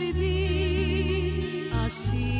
vivir así?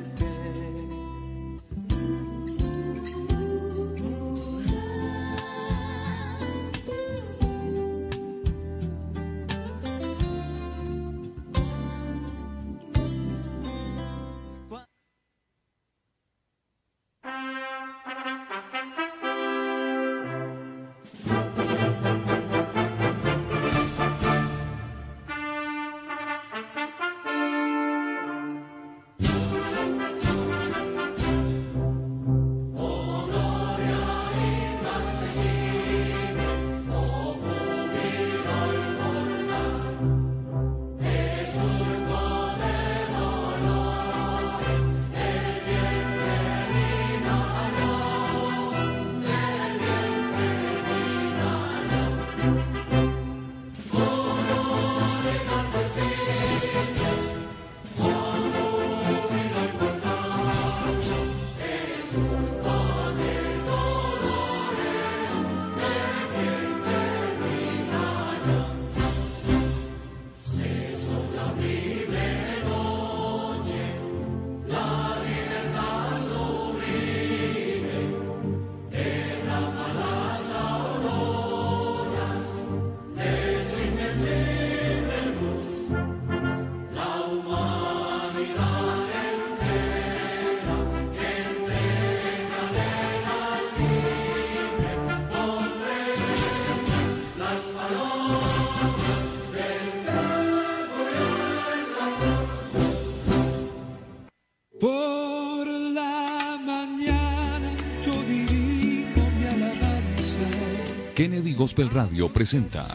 Gospel Radio presenta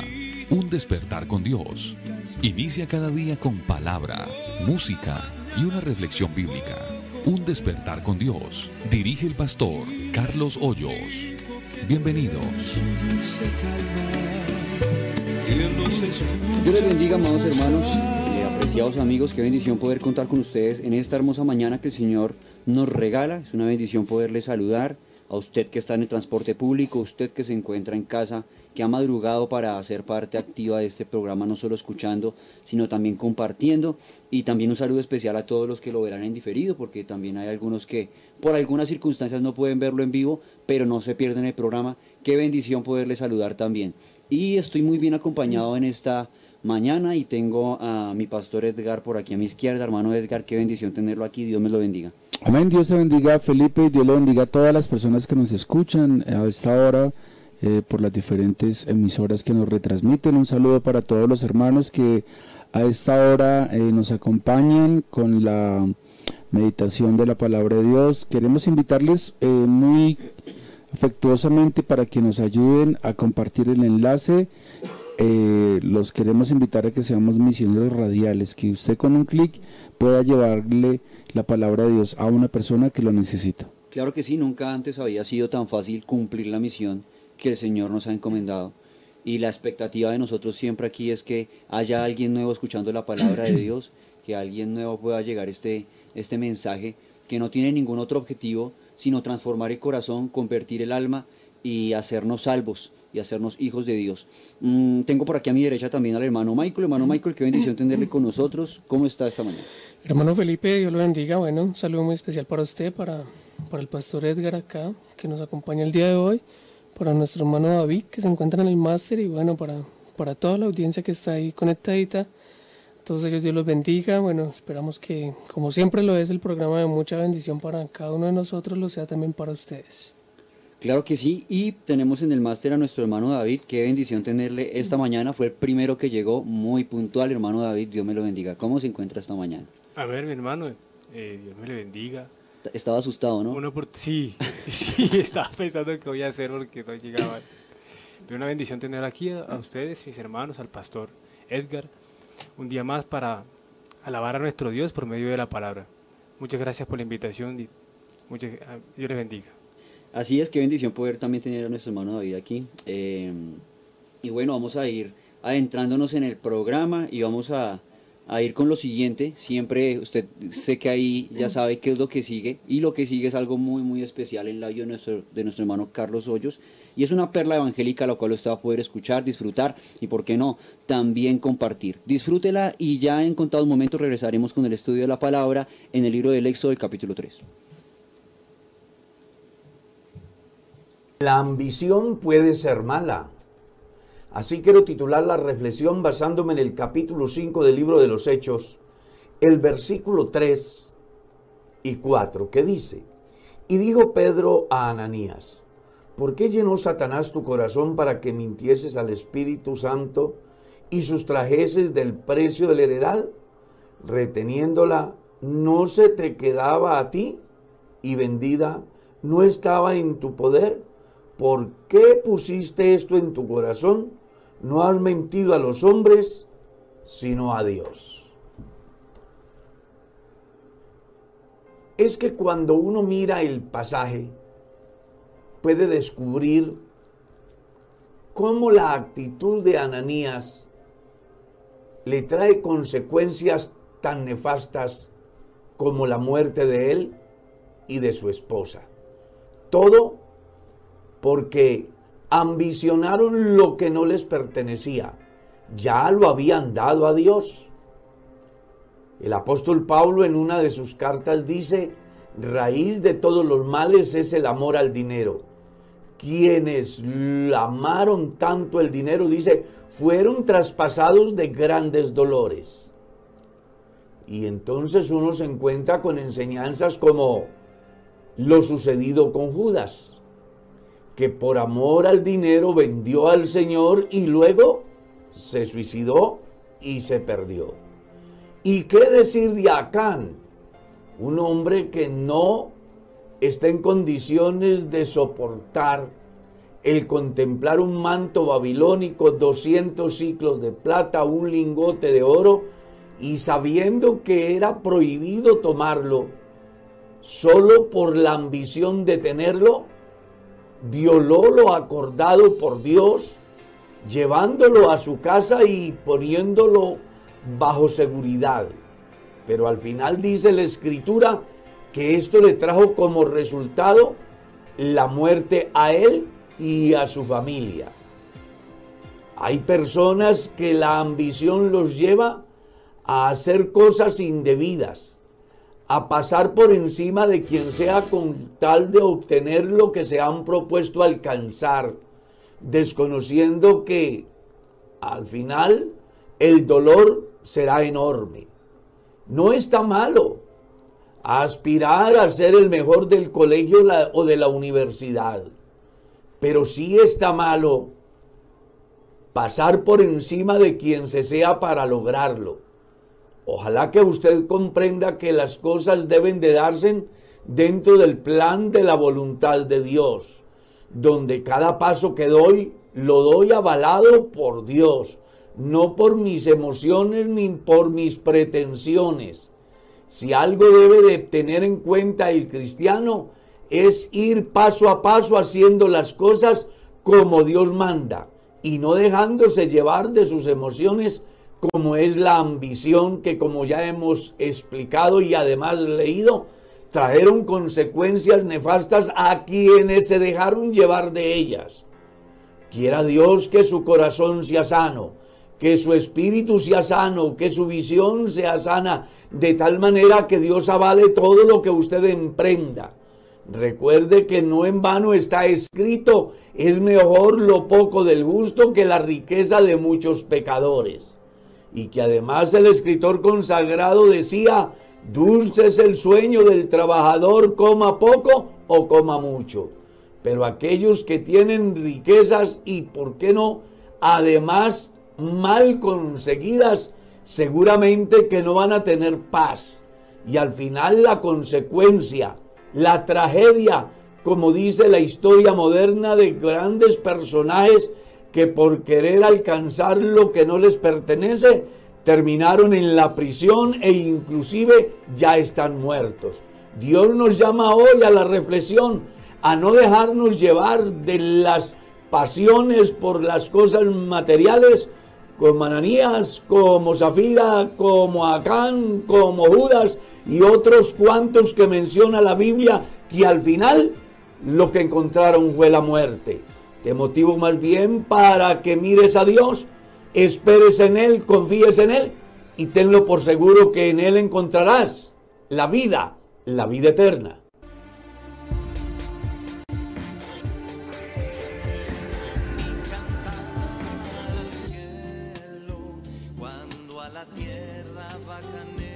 Un despertar con Dios. Inicia cada día con palabra, música y una reflexión bíblica. Un despertar con Dios. Dirige el pastor Carlos Hoyos. Bienvenidos. Dios les bendiga, amados hermanos, eh, apreciados amigos. Qué bendición poder contar con ustedes en esta hermosa mañana que el Señor nos regala. Es una bendición poderles saludar a usted que está en el transporte público, usted que se encuentra en casa, que ha madrugado para ser parte activa de este programa, no solo escuchando, sino también compartiendo. Y también un saludo especial a todos los que lo verán en diferido, porque también hay algunos que por algunas circunstancias no pueden verlo en vivo, pero no se pierden el programa. Qué bendición poderles saludar también. Y estoy muy bien acompañado en esta mañana y tengo a mi pastor Edgar por aquí a mi izquierda. Hermano Edgar, qué bendición tenerlo aquí. Dios me lo bendiga. Amén, Dios te bendiga Felipe y Dios le bendiga a todas las personas que nos escuchan a esta hora eh, por las diferentes emisoras que nos retransmiten. Un saludo para todos los hermanos que a esta hora eh, nos acompañan con la meditación de la palabra de Dios. Queremos invitarles eh, muy afectuosamente para que nos ayuden a compartir el enlace. los queremos invitar a que seamos misioneros radiales, que usted con un clic pueda llevarle la palabra de Dios a una persona que lo necesita. Claro que sí, nunca antes había sido tan fácil cumplir la misión que el Señor nos ha encomendado. Y la expectativa de nosotros siempre aquí es que haya alguien nuevo escuchando la palabra de Dios, que alguien nuevo pueda llegar este, este mensaje que no tiene ningún otro objetivo sino transformar el corazón, convertir el alma y hacernos salvos y hacernos hijos de Dios. Mm, tengo por aquí a mi derecha también al hermano Michael. Hermano Michael, qué bendición tenerle con nosotros. ¿Cómo está esta mañana? Hermano Felipe, Dios lo bendiga. Bueno, un saludo muy especial para usted, para, para el pastor Edgar acá, que nos acompaña el día de hoy, para nuestro hermano David, que se encuentra en el máster, y bueno, para, para toda la audiencia que está ahí conectadita. Todos ellos Dios los bendiga. Bueno, esperamos que, como siempre lo es, el programa de mucha bendición para cada uno de nosotros, lo sea también para ustedes. Claro que sí, y tenemos en el máster a nuestro hermano David, qué bendición tenerle esta mañana, fue el primero que llegó, muy puntual, hermano David, Dios me lo bendiga. ¿Cómo se encuentra esta mañana? A ver, mi hermano, eh, Dios me le bendiga. Estaba asustado, ¿no? Uno por... Sí, sí, estaba pensando qué voy a hacer porque no llegaba. De una bendición tener aquí a, a, ustedes, mis hermanos, al pastor Edgar, un día más para alabar a nuestro Dios por medio de la palabra. Muchas gracias por la invitación y muchas, Dios les bendiga. Así es, qué bendición poder también tener a nuestro hermano David aquí. Eh, y bueno, vamos a ir adentrándonos en el programa y vamos a a ir con lo siguiente. Siempre usted sé que ahí ya sabe qué es lo que sigue y lo que sigue es algo muy muy especial en la vida de nuestro, de nuestro hermano Carlos Hoyos y es una perla evangélica la cual usted va a poder escuchar, disfrutar y por qué no, también compartir. Disfrútela y ya en contados momentos regresaremos con el estudio de la palabra en el libro del Éxodo del capítulo 3. La ambición puede ser mala Así quiero titular la reflexión basándome en el capítulo 5 del libro de los Hechos, el versículo 3 y 4, que dice, y dijo Pedro a Ananías, ¿por qué llenó Satanás tu corazón para que mintieses al Espíritu Santo y sustrajeses del precio de la heredad? Reteniéndola, ¿no se te quedaba a ti? Y vendida, ¿no estaba en tu poder? ¿Por qué pusiste esto en tu corazón? No has mentido a los hombres, sino a Dios. Es que cuando uno mira el pasaje, puede descubrir cómo la actitud de Ananías le trae consecuencias tan nefastas como la muerte de él y de su esposa. Todo porque ambicionaron lo que no les pertenecía. Ya lo habían dado a Dios. El apóstol Pablo en una de sus cartas dice, raíz de todos los males es el amor al dinero. Quienes amaron tanto el dinero, dice, fueron traspasados de grandes dolores. Y entonces uno se encuentra con enseñanzas como lo sucedido con Judas que por amor al dinero vendió al Señor y luego se suicidó y se perdió. ¿Y qué decir de Acán? Un hombre que no está en condiciones de soportar el contemplar un manto babilónico, 200 ciclos de plata, un lingote de oro, y sabiendo que era prohibido tomarlo, solo por la ambición de tenerlo, violó lo acordado por Dios, llevándolo a su casa y poniéndolo bajo seguridad. Pero al final dice la escritura que esto le trajo como resultado la muerte a él y a su familia. Hay personas que la ambición los lleva a hacer cosas indebidas, a pasar por encima de quien sea con tal de obtener lo que se han propuesto alcanzar, desconociendo que al final el dolor será enorme. No está malo aspirar a ser el mejor del colegio o de la universidad, pero sí está malo pasar por encima de quien se sea para lograrlo. Ojalá que usted comprenda que las cosas deben de darse dentro del plan de la voluntad de Dios, donde cada paso que doy lo doy avalado por Dios, no por mis emociones ni por mis pretensiones. Si algo debe de tener en cuenta el cristiano es ir paso a paso haciendo las cosas como Dios manda y no dejándose llevar de sus emociones como es la ambición que como ya hemos explicado y además leído, trajeron consecuencias nefastas a quienes se dejaron llevar de ellas. Quiera Dios que su corazón sea sano, que su espíritu sea sano, que su visión sea sana, de tal manera que Dios avale todo lo que usted emprenda. Recuerde que no en vano está escrito, es mejor lo poco del gusto que la riqueza de muchos pecadores. Y que además el escritor consagrado decía, dulce es el sueño del trabajador, coma poco o coma mucho. Pero aquellos que tienen riquezas y, ¿por qué no? Además mal conseguidas, seguramente que no van a tener paz. Y al final la consecuencia, la tragedia, como dice la historia moderna de grandes personajes que por querer alcanzar lo que no les pertenece, terminaron en la prisión e inclusive ya están muertos. Dios nos llama hoy a la reflexión, a no dejarnos llevar de las pasiones por las cosas materiales, como Ananías, como Zafira, como Acán, como Judas y otros cuantos que menciona la Biblia, que al final lo que encontraron fue la muerte. Te motivo más bien para que mires a Dios, esperes en Él, confíes en Él y tenlo por seguro que en Él encontrarás la vida, la vida eterna.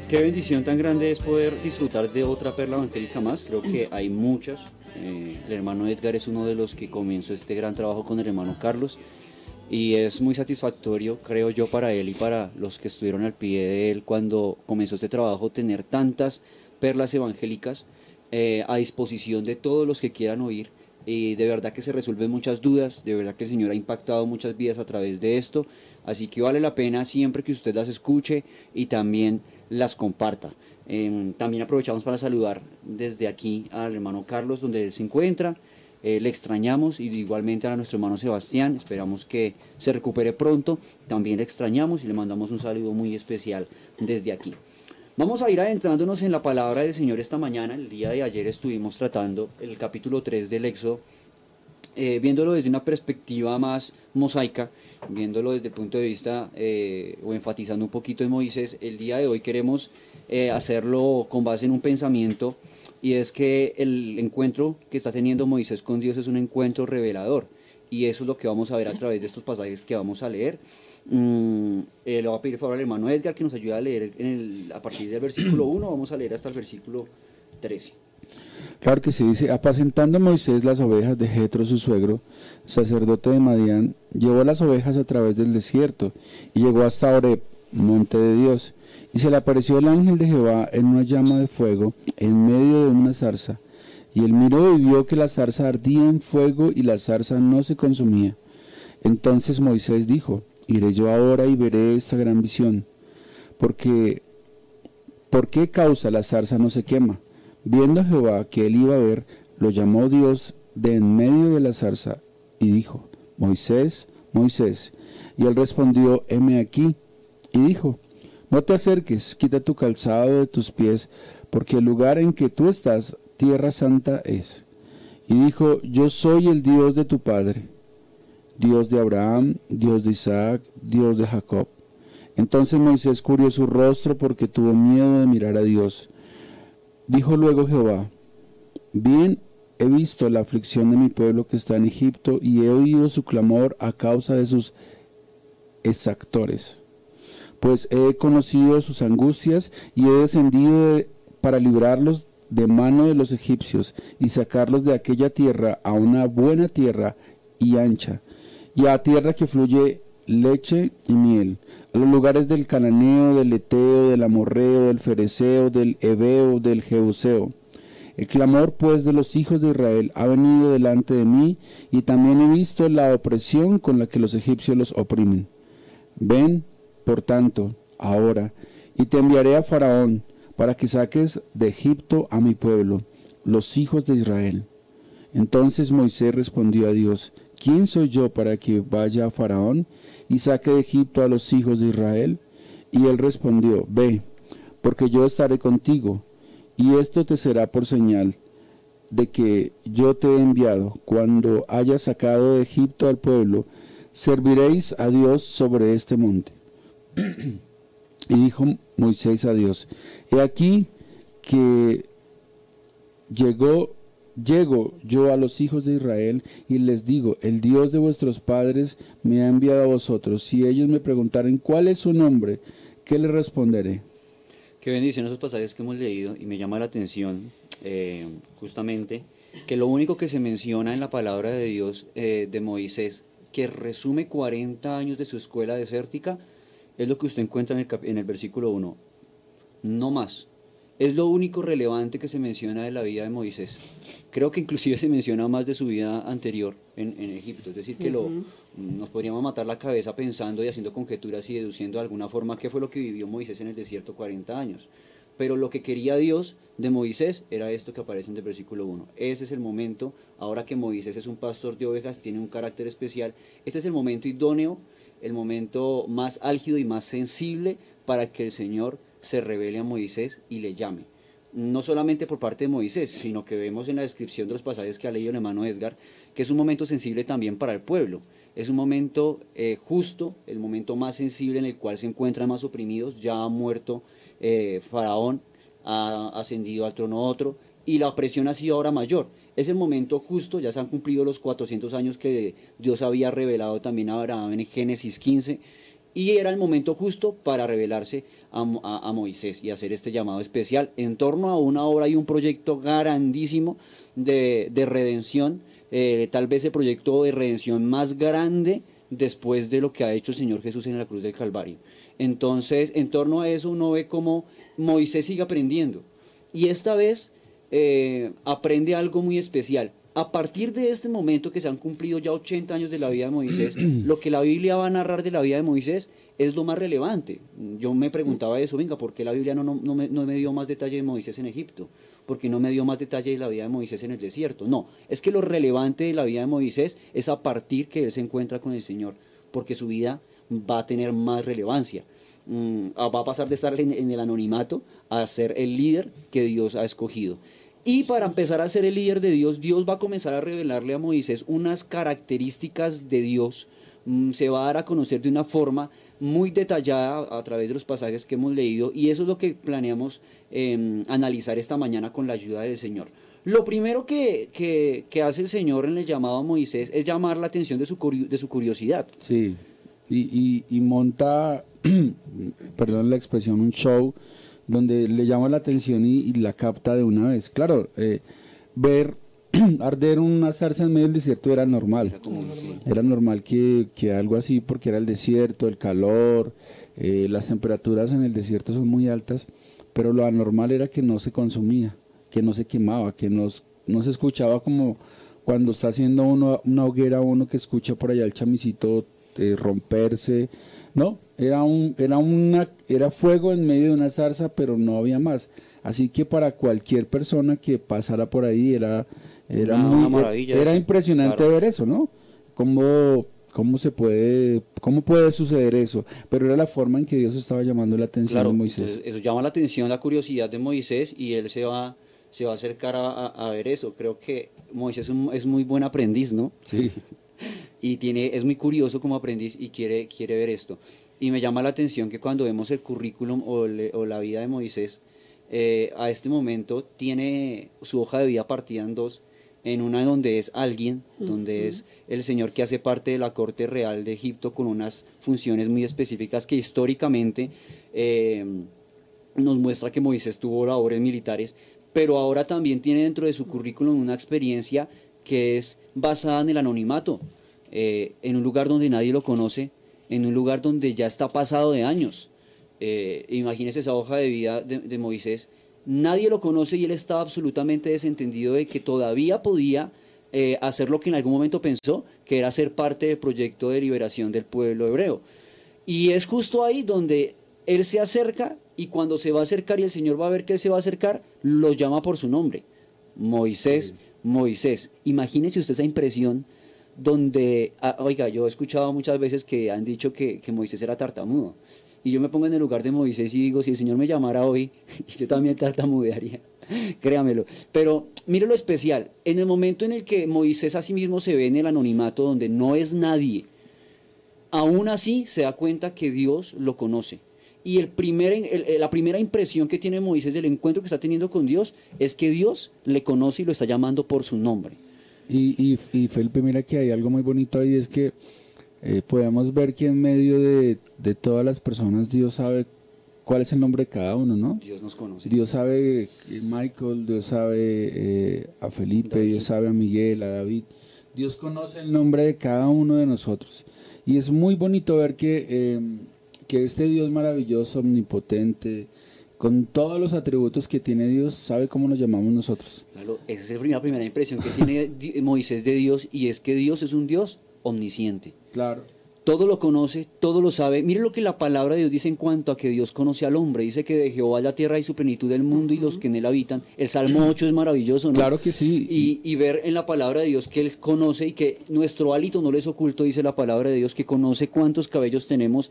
Qué bendición tan grande es poder disfrutar de otra perla evangélica más. Creo que hay muchas. Eh, el hermano Edgar es uno de los que comenzó este gran trabajo con el hermano Carlos. Y es muy satisfactorio, creo yo, para él y para los que estuvieron al pie de él cuando comenzó este trabajo, tener tantas perlas evangélicas eh, a disposición de todos los que quieran oír. Y de verdad que se resuelven muchas dudas, de verdad que el Señor ha impactado muchas vidas a través de esto. Así que vale la pena siempre que usted las escuche y también las comparta. Em, también aprovechamos para saludar desde aquí al hermano Carlos, donde él se encuentra. Eh, le extrañamos y igualmente a nuestro hermano Sebastián. Esperamos que se recupere pronto. También le extrañamos y le mandamos un saludo muy especial desde aquí. Vamos a ir adentrándonos en la palabra del Señor esta mañana. El día de ayer estuvimos tratando el capítulo 3 del Éxodo, eh, viéndolo desde una perspectiva más mosaica viéndolo desde el punto de vista eh, o enfatizando un poquito en Moisés, el día de hoy queremos eh, hacerlo con base en un pensamiento y es que el encuentro que está teniendo Moisés con Dios es un encuentro revelador y eso es lo que vamos a ver a través de estos pasajes que vamos a leer. Mm, eh, le voy a pedir favor al hermano Edgar que nos ayude a leer a partir del versículo 1, vamos a leer hasta el versículo 13. Claro que sí, dice, apacentando Moisés las ovejas de Jetro su suegro, sacerdote de Madián, llevó las ovejas a través del desierto y llegó hasta Oreb, monte de Dios, y se le apareció el ángel de Jehová en una llama de fuego en medio de una zarza. Y él miró y vio que la zarza ardía en fuego y la zarza no se consumía. Entonces Moisés dijo, iré yo ahora y veré esta gran visión, porque ¿por qué causa la zarza no se quema? Viendo Jehová que él iba a ver, lo llamó Dios de en medio de la zarza y dijo, Moisés, Moisés. Y él respondió, heme aquí. Y dijo, no te acerques, quita tu calzado de tus pies, porque el lugar en que tú estás, tierra santa es. Y dijo, yo soy el Dios de tu Padre, Dios de Abraham, Dios de Isaac, Dios de Jacob. Entonces Moisés cubrió su rostro porque tuvo miedo de mirar a Dios. Dijo luego Jehová, bien he visto la aflicción de mi pueblo que está en Egipto y he oído su clamor a causa de sus exactores. Pues he conocido sus angustias y he descendido de- para librarlos de mano de los egipcios y sacarlos de aquella tierra a una buena tierra y ancha, y a tierra que fluye leche y miel, a los lugares del cananeo, del eteo, del amorreo, del fereceo, del ebeo, del jebuseo. El clamor pues de los hijos de Israel ha venido delante de mí, y también he visto la opresión con la que los egipcios los oprimen. Ven, por tanto, ahora, y te enviaré a Faraón, para que saques de Egipto a mi pueblo, los hijos de Israel. Entonces Moisés respondió a Dios, ¿quién soy yo para que vaya a Faraón y saque de Egipto a los hijos de Israel? Y él respondió, Ve, porque yo estaré contigo, y esto te será por señal de que yo te he enviado. Cuando hayas sacado de Egipto al pueblo, serviréis a Dios sobre este monte. y dijo Moisés a Dios, he aquí que llegó llego yo a los hijos de Israel y les digo, el Dios de vuestros padres me ha enviado a vosotros. Si ellos me preguntaren cuál es su nombre, ¿qué les responderé? Qué bendición esos pasajes que hemos leído y me llama la atención eh, justamente que lo único que se menciona en la palabra de Dios eh, de Moisés, que resume 40 años de su escuela desértica, es lo que usted encuentra en el, en el versículo 1. No más. Es lo único relevante que se menciona de la vida de Moisés. Creo que inclusive se menciona más de su vida anterior en, en Egipto. Es decir, que lo, nos podríamos matar la cabeza pensando y haciendo conjeturas y deduciendo de alguna forma qué fue lo que vivió Moisés en el desierto 40 años. Pero lo que quería Dios de Moisés era esto que aparece en el versículo 1. Ese es el momento, ahora que Moisés es un pastor de ovejas, tiene un carácter especial, este es el momento idóneo, el momento más álgido y más sensible para que el Señor se revele a Moisés y le llame. No solamente por parte de Moisés, sino que vemos en la descripción de los pasajes que ha leído el hermano Edgar, que es un momento sensible también para el pueblo. Es un momento eh, justo, el momento más sensible en el cual se encuentran más oprimidos. Ya ha muerto eh, Faraón, ha ascendido al trono otro, y la opresión ha sido ahora mayor. Es el momento justo, ya se han cumplido los 400 años que Dios había revelado también a Abraham en Génesis 15, y era el momento justo para revelarse a, a Moisés y hacer este llamado especial en torno a una obra y un proyecto grandísimo de, de redención, eh, tal vez el proyecto de redención más grande después de lo que ha hecho el Señor Jesús en la cruz del Calvario. Entonces, en torno a eso uno ve cómo Moisés sigue aprendiendo. Y esta vez eh, aprende algo muy especial. A partir de este momento que se han cumplido ya 80 años de la vida de Moisés, lo que la Biblia va a narrar de la vida de Moisés es lo más relevante. Yo me preguntaba eso, venga, ¿por qué la Biblia no, no, no me, no me dio más detalle de Moisés en Egipto? ¿Por qué no me dio más detalle de la vida de Moisés en el desierto? No, es que lo relevante de la vida de Moisés es a partir que él se encuentra con el Señor, porque su vida va a tener más relevancia. Mm, va a pasar de estar en el anonimato a ser el líder que Dios ha escogido. Y para empezar a ser el líder de Dios, Dios va a comenzar a revelarle a Moisés unas características de Dios. Mm, Se va a dar a conocer de una forma muy detallada a través de los pasajes que hemos leído y eso es lo que planeamos eh, analizar esta mañana con la ayuda del Señor. Lo primero que, que- que hace el Señor en el llamado a Moisés es llamar la atención de su, de su curiosidad. Sí, y, y, y monta, perdón la expresión, un show donde le llama la atención y, y la capta de una vez. Claro, eh, ver arder una zarza en medio del desierto era normal. Era normal que, que algo así, porque era el desierto, el calor, eh, las temperaturas en el desierto son muy altas, pero lo anormal era que no se consumía, que no se quemaba, que nos, no se escuchaba como cuando está haciendo uno, una hoguera uno que escucha por allá el chamisito eh, romperse, no, era un, era una, era fuego en medio de una zarza, pero no había más. Así que para cualquier persona que pasara por ahí era, era, Una- muy- una maravilla era eso, impresionante claro. ver eso, ¿no? Cómo, cómo se puede, cómo puede suceder eso. Pero era la forma en que Dios estaba llamando la atención Claro, de Moisés. entonces eso llama la atención, la curiosidad de Moisés y él se va, se va a acercar a, a- a ver eso. Creo que Moisés es, un- es muy buen aprendiz, ¿no? Sí. Y tiene, es muy curioso como aprendiz y quiere, quiere ver esto. Y me llama la atención que cuando vemos el currículum o, le- o la vida de Moisés, eh, a este momento tiene su hoja de vida partida en dos, en una donde es alguien, donde es el señor que hace parte de la corte real de Egipto con unas funciones muy específicas que históricamente eh, nos muestra que Moisés tuvo labores militares, pero ahora también tiene dentro de su currículum una experiencia que es basada en el anonimato, eh, en un lugar donde nadie lo conoce, en un lugar donde ya está pasado de años. Eh, imagínese esa hoja de vida de, de Moisés. Nadie lo conoce y él estaba absolutamente desentendido de que todavía podía eh, hacer lo que en algún momento pensó, que era ser parte del proyecto de liberación del pueblo hebreo. Y es justo ahí donde él se acerca y cuando se va a acercar y el Señor va a ver que él se va a acercar, lo llama por su nombre. Moisés, Moisés. Imagínese usted esa impresión donde, ah, oiga, yo he escuchado muchas veces que han dicho que, que Moisés era tartamudo. Y yo me pongo en el lugar de Moisés y digo, si el Señor me llamara hoy, yo también tartamudearía. Créamelo. Pero mire lo especial. En el momento en el que Moisés a sí mismo se ve en el anonimato donde no es nadie, aún así se da cuenta que Dios lo conoce. Y el primer, el- la primera impresión que tiene Moisés del encuentro que está teniendo con Dios es que Dios le conoce y lo está llamando por su nombre. Y, y, y Felipe, mira que hay algo muy bonito ahí, es que eh, podemos ver que en medio de, de todas las personas Dios sabe cuál es el nombre de cada uno, ¿no? Dios nos conoce. Dios sabe eh, Michael, Dios sabe eh, a Felipe, Dios sabe a Miguel, a David. Dios conoce el nombre de cada uno de nosotros. Y es muy bonito ver que, eh, que este Dios maravilloso, omnipotente, con todos los atributos que tiene Dios, sabe cómo nos llamamos nosotros. Claro, esa es la primera, primera impresión que tiene Di- Moisés de Dios y es que Dios es un Dios omnisciente. Claro. Todo lo conoce, todo lo sabe. Mire lo que la palabra de Dios dice en cuanto a que Dios conoce al hombre. Dice que de Jehová la tierra y su plenitud del mundo y los que en él habitan. El Salmo 8 es maravilloso, ¿no? Claro que sí. Y, y ver en la palabra de Dios que Él conoce y que nuestro hálito no les oculto, dice la palabra de Dios, que conoce cuántos cabellos tenemos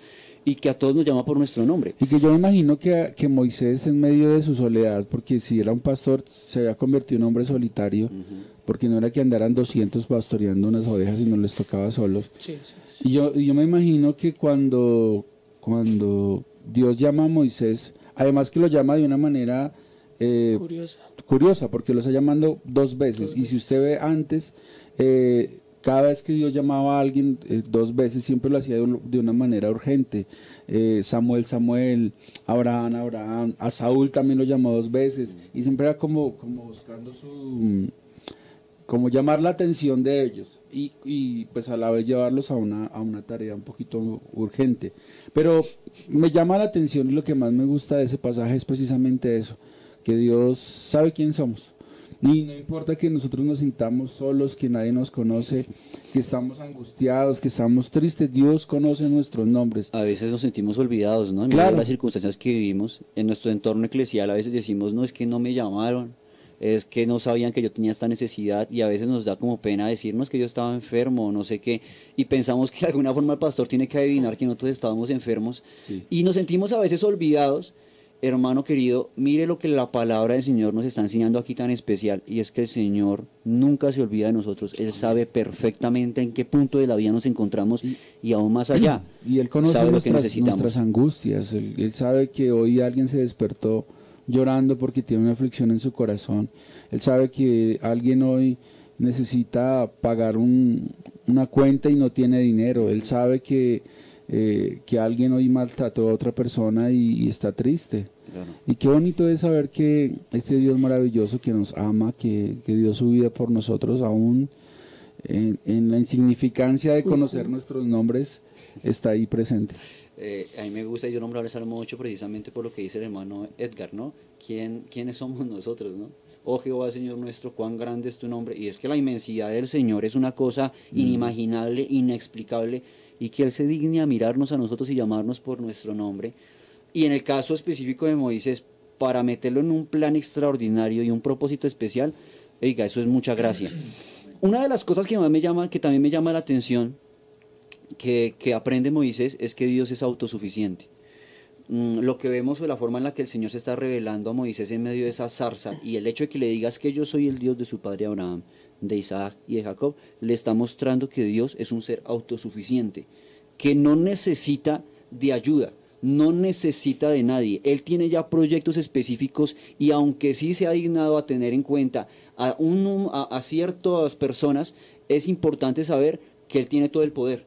y que a todos nos llama por nuestro nombre. Y que yo me imagino que, que Moisés en medio de su soledad, porque si era un pastor, se había convertido en un hombre solitario, porque no era que andaran 200 pastoreando unas ovejas y no les tocaba solos. Sí, sí, sí. Y yo, y yo me imagino que cuando, cuando Dios llama a Moisés, además que lo llama de una manera eh, curiosa, porque lo está llamando dos veces. Dos y si usted ve antes, eh, cada vez que Dios llamaba a alguien eh, dos veces, siempre lo hacía de, de una manera urgente. Eh, Samuel, Samuel, Abraham, Abraham, a Saúl también lo llamó dos veces. Y siempre era como, como buscando su como llamar la atención de ellos y, y, pues a la vez llevarlos a una, a una tarea un poquito urgente. Pero me llama la atención y lo que más me gusta de ese pasaje es precisamente eso, que Dios sabe quién somos. Y no importa que nosotros nos sintamos solos, que nadie nos conoce, que estamos angustiados, que estamos tristes, Dios conoce nuestros nombres. A veces nos sentimos olvidados, ¿no? En Claro. las circunstancias que vivimos, en nuestro entorno eclesial, a veces decimos, no, es que no me llamaron, es que no sabían que yo tenía esta necesidad y a veces nos da como pena decirnos que yo estaba enfermo o no sé qué y pensamos que de alguna forma el pastor tiene que adivinar que nosotros estábamos enfermos Sí. y nos sentimos a veces olvidados. Hermano querido, mire lo que la palabra del Señor nos está enseñando aquí tan especial y es que el Señor nunca se olvida de nosotros. Él sabe perfectamente en qué punto de la vida nos encontramos y aún más allá. Y Él conoce sabe lo que necesitamos. nuestras angustias. Él, él sabe que hoy alguien se despertó llorando porque tiene una aflicción en su corazón. Él sabe que alguien hoy necesita pagar un- una cuenta y no tiene dinero. Él sabe que, eh, que alguien hoy maltrató a otra persona y, y está triste. Claro. Y qué bonito es saber que este Dios maravilloso que nos ama, que, que dio su vida por nosotros, aún en, en la insignificancia de conocer nuestros nombres, está ahí presente. Eh, a mí me gusta, yo nombrar el Salmo 8 precisamente por lo que dice el hermano Edgar, ¿no? ¿Quién, ¿Quiénes somos nosotros, no? oh Jehová Señor nuestro, cuán grande es tu nombre. Y es que la inmensidad del Señor es una cosa inimaginable, inexplicable, y que Él se digne a mirarnos a nosotros y llamarnos por nuestro nombre. Y en el caso específico de Moisés, para meterlo en un plan extraordinario y un propósito especial, oiga, eso es mucha gracia. Una de las cosas que me llama, que también me llama la atención, que, que aprende Moisés, es que Dios es autosuficiente. Mm, lo que vemos o la forma en la que el Señor se está revelando a Moisés en medio de esa zarza y el hecho de que le digas que yo soy el Dios de su padre Abraham, de Isaac y de Jacob, le está mostrando que Dios es un ser autosuficiente, que no necesita de ayuda, no necesita de nadie. Él tiene ya proyectos específicos y aunque sí se ha dignado a tener en cuenta a, un, a, a ciertas personas, es importante saber que Él tiene todo el poder.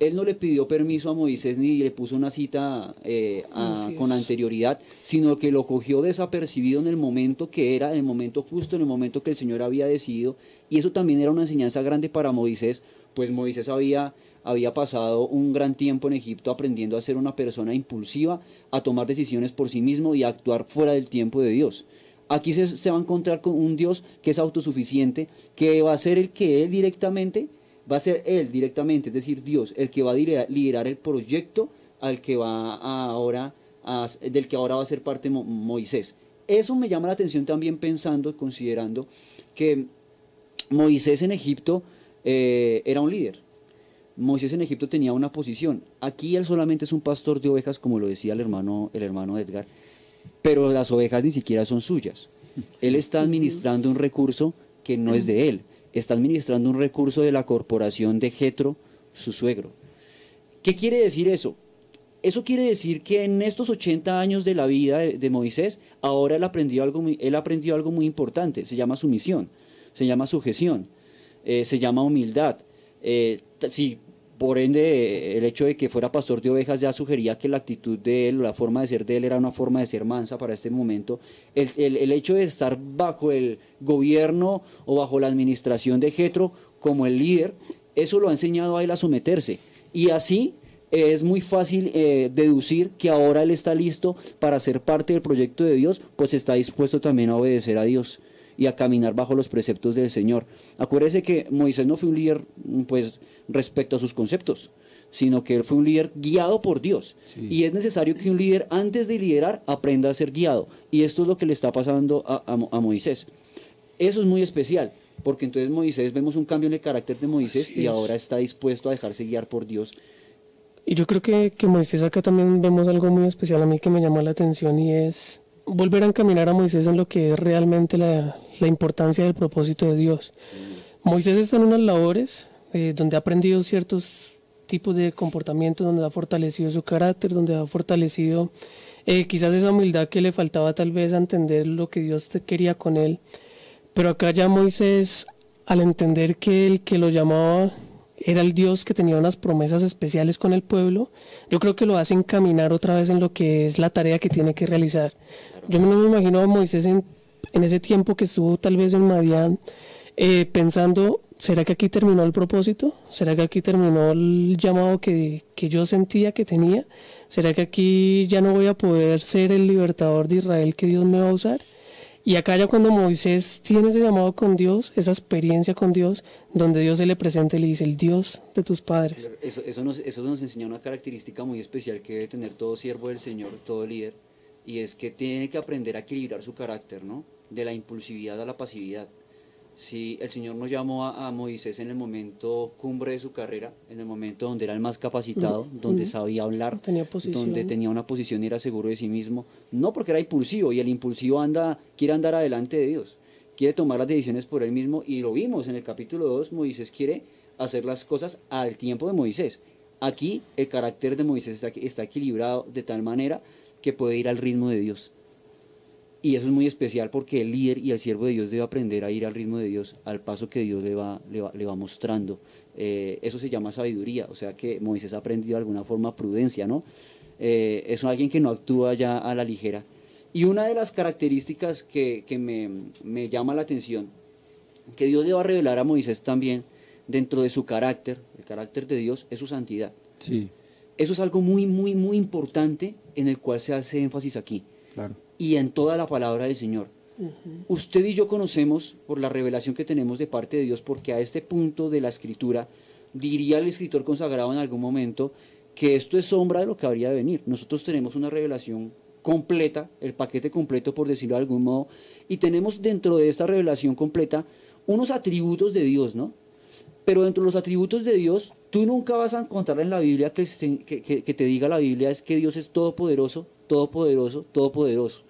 Él no le pidió permiso a Moisés ni le puso una cita eh, a- con anterioridad, sino que lo cogió desapercibido en el momento que era, en el momento justo, en el momento que el Señor había decidido. Y eso también era una enseñanza grande para Moisés, pues Moisés había, había pasado un gran tiempo en Egipto aprendiendo a ser una persona impulsiva, a tomar decisiones por sí mismo y a actuar fuera del tiempo de Dios. Aquí se, se va a encontrar con un Dios que es autosuficiente, que va a ser el que Él directamente, va a ser Él directamente, es decir, Dios, el que va a liderar, el proyecto al que va a ahora, del que ahora va a ser parte Mo- Moisés. Eso me llama la atención también pensando, considerando que Moisés en Egipto eh, era un líder. Moisés en Egipto tenía una posición. Aquí él solamente es un pastor de ovejas, como lo decía el hermano, el hermano Edgar, pero las ovejas ni siquiera son suyas. Él está administrando un recurso que no es de él. Está administrando un recurso de la corporación de Jetro, su suegro. ¿Qué quiere decir eso? Eso quiere decir que en estos 80 años de la vida de, de Moisés, ahora él aprendió, algo muy, él aprendió algo muy importante, se llama sumisión, se llama sujeción, eh, se llama humildad. Eh, si por ende eh, el hecho de que fuera pastor de ovejas ya sugería que la actitud de él, la forma de ser de él era una forma de ser mansa para este momento, el, el- el hecho de estar bajo el gobierno o bajo la administración de Jetro como el líder, eso lo ha enseñado a él a someterse. Y así es muy fácil deducir que ahora él está listo para ser parte del proyecto de Dios, pues está dispuesto también a obedecer a Dios y a caminar bajo los preceptos del Señor. Acuérdese que Moisés no fue un líder mm, pues respecto a sus conceptos, sino que él fue un líder guiado por Dios. Y es necesario que un líder antes de liderar aprenda a ser guiado. Y esto es lo que le está pasando a, a Mo- a Moisés. Eso es muy especial, porque entonces Moisés vemos un cambio en el carácter de Moisés Así y es. ahora está dispuesto a dejarse guiar por Dios Y yo creo que, que Moisés acá también vemos algo muy especial a mí que me llamó la atención y es volver a encaminar a Moisés en lo que es realmente la, importancia del propósito de Dios. Moisés está en unas labores eh, donde ha aprendido ciertos tipos de comportamientos, donde ha fortalecido su carácter, donde ha fortalecido eh, quizás esa humildad que le faltaba tal vez a entender lo que Dios quería con él. Pero acá ya Moisés, al entender que el que lo llamaba era el Dios que tenía unas promesas especiales con el pueblo, yo creo que lo hace encaminar otra vez en lo que es la tarea que tiene que realizar. Yo no me imagino a Moisés en, ese tiempo que estuvo tal vez en Madián eh, pensando, ¿será que aquí terminó el propósito? ¿Será que aquí terminó el llamado que, que yo sentía que tenía? ¿Será que aquí ya no voy a poder ser el libertador de Israel que Dios me va a usar? Y acá ya cuando Moisés tiene ese llamado con Dios, esa experiencia con Dios, donde Dios se le presenta y le dice, el Dios de tus padres. Eso, nos, eso nos enseña una característica muy especial que debe tener todo siervo del Señor, todo líder, y es que tiene que aprender a equilibrar su carácter, ¿no? De la impulsividad a la pasividad. Si el Señor nos llamó a, a Moisés en el momento cumbre de su carrera, en el momento donde era el más capacitado, donde sabía hablar, Tenía donde tenía una posición y era seguro de sí mismo, no porque era impulsivo, y el impulsivo anda, quiere andar adelante de Dios, quiere tomar las decisiones por él mismo, y lo vimos en el capítulo 2, Moisés quiere hacer las cosas al tiempo de Moisés. Aquí el carácter de Moisés está, está equilibrado de tal manera que puede ir al ritmo de Dios. Y eso es muy especial porque el líder y el siervo de Dios debe aprender a ir al ritmo de Dios, al paso que Dios le va, le va, le va mostrando. Eh, eso se llama sabiduría, o sea que Moisés ha aprendido de alguna forma prudencia, ¿no? Eh, es alguien que no actúa ya a la ligera. Y una de las características que, que me, me llama la atención, que Dios le va a revelar a Moisés también dentro de su carácter, el carácter de Dios, es su santidad. Sí, Eso es algo muy, muy, muy importante en el cual se hace énfasis aquí claro. Y en toda la palabra del Señor. Usted y yo conocemos por la revelación que tenemos de parte de Dios, porque a este punto de la escritura diría el escritor consagrado en algún momento que esto es sombra de lo que habría de venir. Nosotros tenemos una revelación completa, el paquete completo por decirlo de algún modo, y tenemos dentro de esta revelación completa unos atributos de Dios, ¿no? Pero dentro de los atributos de Dios, tú nunca vas a encontrar en la Biblia que, que- que te diga la Biblia es que Dios es todopoderoso, todopoderoso, todopoderoso.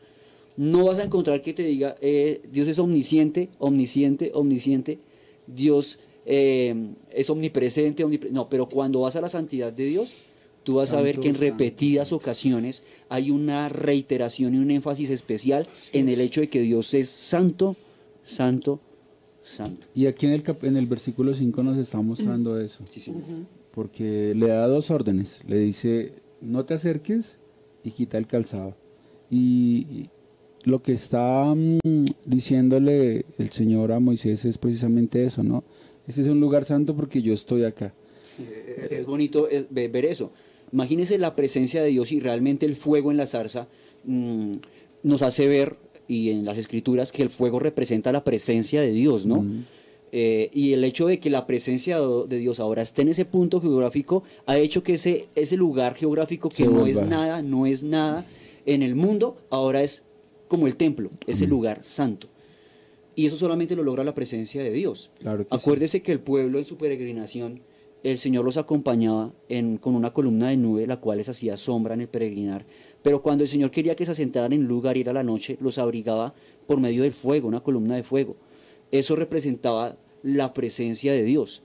No vas a encontrar que te diga eh, Dios es omnisciente, omnisciente, omnisciente. Dios eh, es omnipresente, omnipre- No, pero cuando vas a la santidad de Dios, tú vas a ver que en santo, repetidas ocasiones hay una reiteración y un énfasis especial en el hecho de que Dios es santo, santo, santo. Y aquí en el, cap- en el versículo 5 nos está mostrando eso. Sí, señor. porque le da dos órdenes. Le dice, no te acerques y quita el calzado. Y lo que está mm, diciéndole el Señor a Moisés es precisamente eso, ¿no? Ese es un lugar santo porque yo estoy acá. Es bonito eh, ve- ver eso. Imagínese la presencia de Dios y realmente el fuego en la zarza mm, nos hace ver, y en las escrituras, que el fuego representa la presencia de Dios, ¿no? Eh, y el hecho de que la presencia de Dios ahora esté en ese punto geográfico ha hecho que ese, ese lugar geográfico que Se no es nada, no es nada en el mundo, ahora es como el templo, ese lugar santo. Y eso solamente lo logra la presencia de Dios. Claro que sí. Acuérdese que el pueblo en su peregrinación, el Señor los acompañaba en- con una columna de nube, la cual les hacía sombra en el peregrinar. Pero cuando el Señor quería que se asentaran en lugar y era la noche, los abrigaba por medio del fuego, una columna de fuego. Eso representaba la presencia de Dios.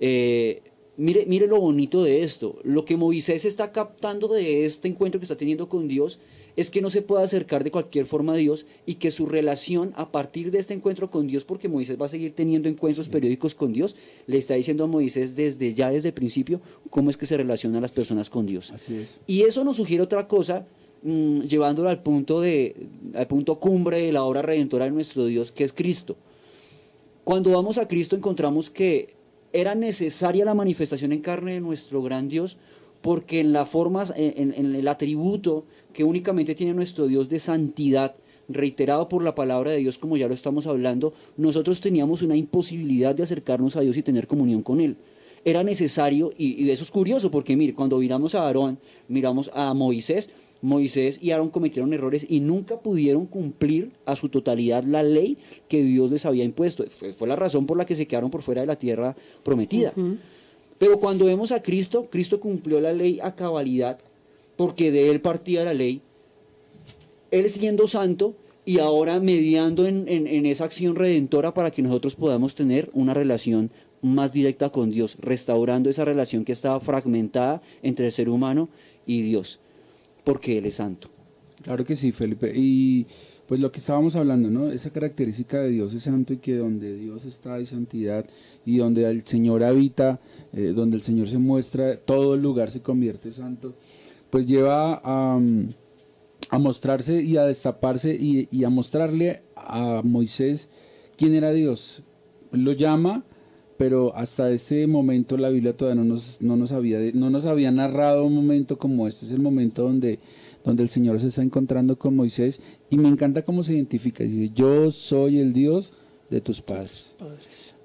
Eh, mire, mire lo bonito de esto. Lo que Moisés está captando de este encuentro que está teniendo con Dios es que no se puede acercar de cualquier forma a Dios y que su relación a partir de este encuentro con Dios, porque Moisés va a seguir teniendo encuentros periódicos con Dios, le está diciendo a Moisés desde ya, desde el principio, cómo es que se relacionan las personas con Dios. Así es. Y eso nos sugiere otra cosa, mm, llevándolo al punto, de, al punto cumbre de la obra redentora de nuestro Dios, que es Cristo. Cuando vamos a Cristo encontramos que era necesaria la manifestación en carne de nuestro gran Dios, porque en la forma, en, en el atributo que únicamente tiene nuestro Dios de santidad, reiterado por la palabra de Dios, como ya lo estamos hablando, nosotros teníamos una imposibilidad de acercarnos a Dios y tener comunión con Él. Era necesario, y, y eso es curioso, porque mire, cuando miramos a Aarón, miramos a Moisés, Moisés y Aarón cometieron errores y nunca pudieron cumplir a su totalidad la ley que Dios les había impuesto. Fue, fue la razón por la que se quedaron por fuera de la tierra prometida. Pero cuando vemos a Cristo, Cristo cumplió la ley a cabalidad, porque de él partía la ley, él siendo santo y ahora mediando en, en- en esa acción redentora para que nosotros podamos tener una relación más directa con Dios, restaurando esa relación que estaba fragmentada entre el ser humano y Dios, porque Él es santo. Claro que sí, Felipe. Y pues lo que estábamos hablando, ¿no? Esa característica de Dios es santo y que donde Dios está hay santidad y donde el Señor habita, eh, donde el Señor se muestra, todo el lugar se convierte santo, pues lleva a, mm, a mostrarse y a destaparse y, a mostrarle a Moisés quién era Dios. Lo llama, pero hasta este momento la Biblia todavía no nos, no nos, había, no nos había narrado un momento como este. Es el momento donde, donde el Señor se está encontrando con Moisés y me encanta cómo se identifica. Dice, yo soy el Dios de tus. Padres.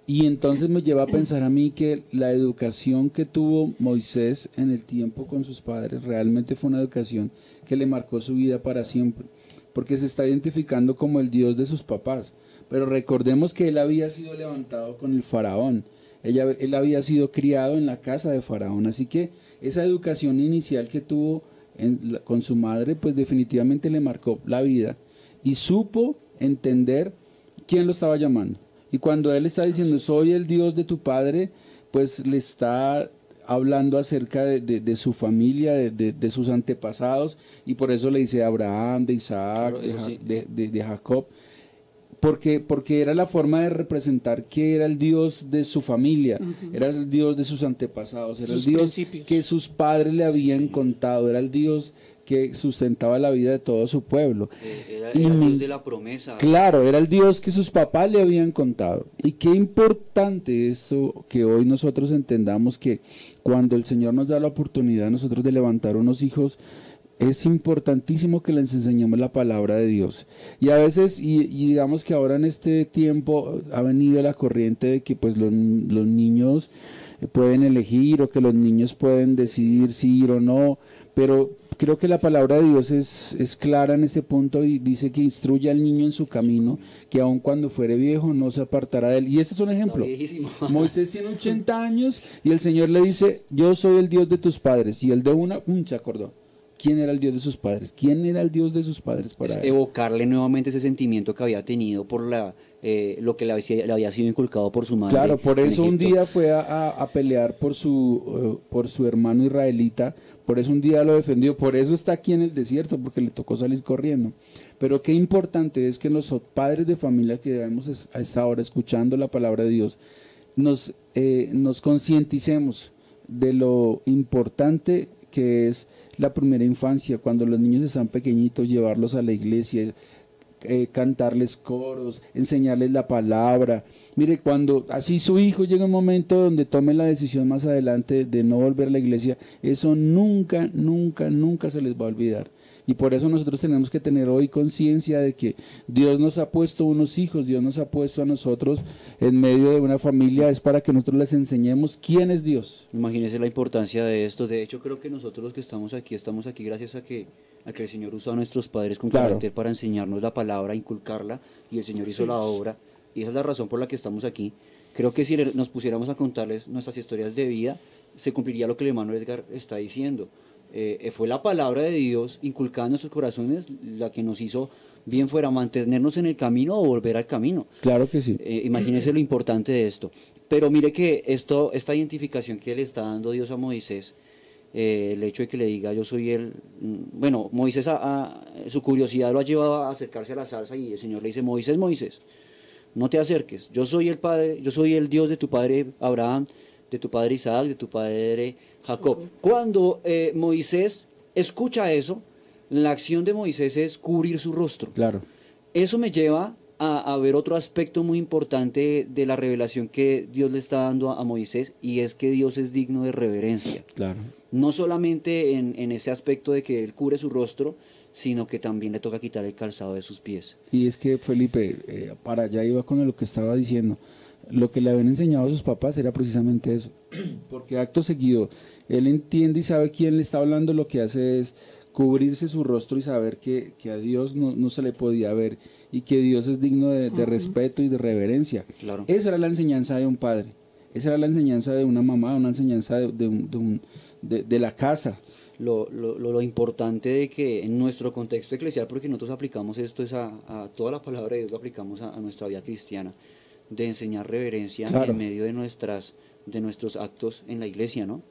Y entonces me lleva a pensar a mí que la educación que tuvo Moisés en el tiempo con sus padres realmente fue una educación que le marcó su vida para siempre, porque se está identificando como el Dios de sus papás. Pero recordemos que él había sido levantado con el faraón, él había sido criado en la casa de faraón, así que esa educación inicial que tuvo con su madre, pues definitivamente le marcó la vida y supo entender quién lo estaba llamando. Y cuando él está diciendo, soy el Dios de tu padre, pues le está hablando acerca de, de- de su familia, de, sus antepasados, y por eso le dice Abraham, de Isaac, Claro, de, sí. Jacob, porque, porque era la forma de representar que era el Dios de su familia, era el Dios de sus antepasados, era Sus el Dios principios. que sus padres le habían contado, era el Dios que sustentaba la vida de todo su pueblo. Eh, Era, Y Dios de la promesa. Claro, era el Dios que sus papás le habían contado. Y qué importante esto que hoy nosotros entendamos que cuando el Señor nos da la oportunidad a nosotros de levantar unos hijos, es importantísimo que les enseñemos la palabra de Dios. Y a veces, y, y digamos que ahora en este tiempo ha venido la corriente de que pues los, los niños pueden elegir o que los niños pueden decidir si ir o no, pero creo que la palabra de Dios es, es clara en ese punto y dice que instruye al niño en su camino, que aun cuando fuere viejo no se apartará de él. Y ese es un ejemplo. Moisés tiene 80 años y el Señor le dice, yo soy el Dios de tus padres. Y él de una, un se acordó. ¿Quién era el Dios de sus padres? ¿Quién era el Dios de sus padres para Es él? evocarle nuevamente ese sentimiento que había tenido por la eh, lo que le había, le había sido inculcado por su madre. Claro, por eso un día fue a, a- a pelear por su, eh, por su hermano israelita, por eso un día lo defendió, por eso está aquí en el desierto, porque le tocó salir corriendo. Pero qué importante es que los padres de familia que es- a esta hora escuchando la palabra de Dios, nos, eh, nos concienticemos de lo importante que es la primera infancia, cuando los niños están pequeñitos, llevarlos a la iglesia, eh, cantarles coros, enseñarles la palabra. Mire, cuando así su hijo llega un momento donde tome la decisión más adelante de no volver a la iglesia, eso nunca, nunca, nunca se les va a olvidar. Y por eso nosotros tenemos que tener hoy conciencia de que Dios nos ha puesto unos hijos, Dios nos ha puesto a nosotros en medio de una familia, es para que nosotros les enseñemos quién es Dios. Imagínense la importancia de esto. De hecho, creo que nosotros los que estamos aquí, estamos aquí gracias a que, a que el Señor usó a nuestros padres con Claro. carácter para enseñarnos la palabra, inculcarla, y el Señor hizo la obra. Y esa es la razón por la que estamos aquí. Creo que si nos pusiéramos a contarles nuestras historias de vida, se cumpliría lo que el hermano Edgar está diciendo. Eh, eh, fue la palabra de Dios inculcada en nuestros corazones la que nos hizo bien fuera mantenernos en el camino o volver al camino. Claro que sí. Eh, imagínense lo importante de esto. Pero mire que esto, esta identificación que le está dando Dios a Moisés, eh, el hecho de que le diga yo soy él, mm, bueno, Moisés, a- a- su curiosidad lo ha llevado a acercarse a la salsa y el Señor le dice, Moisés, Moisés, no te acerques, yo soy el padre, yo soy el Dios de tu padre Abraham, de tu padre Isaac, de tu padre Jacob. Cuando eh, Moisés escucha eso, la acción de Moisés es cubrir su rostro. Claro. Eso me lleva a, a ver otro aspecto muy importante de la revelación que Dios le está dando a, a Moisés y es que Dios es digno de reverencia. Claro. No solamente en, en ese aspecto de que Él cubre su rostro, sino que también le toca quitar el calzado de sus pies. Y es que Felipe, eh, para allá iba con lo que estaba diciendo. Lo que le habían enseñado a sus papás era precisamente eso. Porque acto seguido, él entiende y sabe quién le está hablando, lo que hace es cubrirse su rostro y saber que, que a Dios no, no se le podía ver y que Dios es digno de, de respeto y de reverencia. Claro. Esa era la enseñanza de un padre, esa era la enseñanza de una mamá, una enseñanza de, de un- de un- de- de la casa. Lo, lo, lo- lo importante de que en nuestro contexto eclesial, porque nosotros aplicamos esto, es a, a toda la palabra de Dios, lo aplicamos a, a nuestra vida cristiana, de enseñar reverencia Claro. en medio de, nuestras, de nuestros actos en la iglesia, ¿no?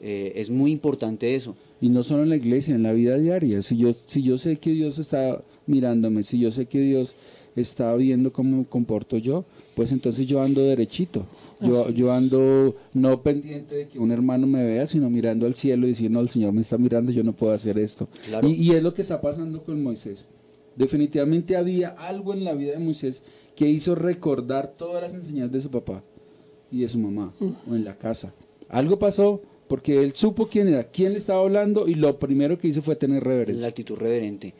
Eh, es muy importante eso. Y no solo en la iglesia, en la vida diaria. Si yo, si yo sé que Dios está mirándome, si yo sé que Dios está viendo cómo me comporto yo, pues entonces yo ando derechito. Yo, yo ando no pendiente de que un hermano me vea, sino mirando al cielo y diciendo, el Señor me está mirando, yo no puedo hacer esto. Claro. Y, y es lo que está pasando con Moisés. Definitivamente había algo en la vida de Moisés que hizo recordar todas las enseñanzas de su papá y de su mamá o en la casa. Algo pasó porque él supo quién era, quién le estaba hablando y lo primero que hizo fue tener La reverencia. actitud reverente.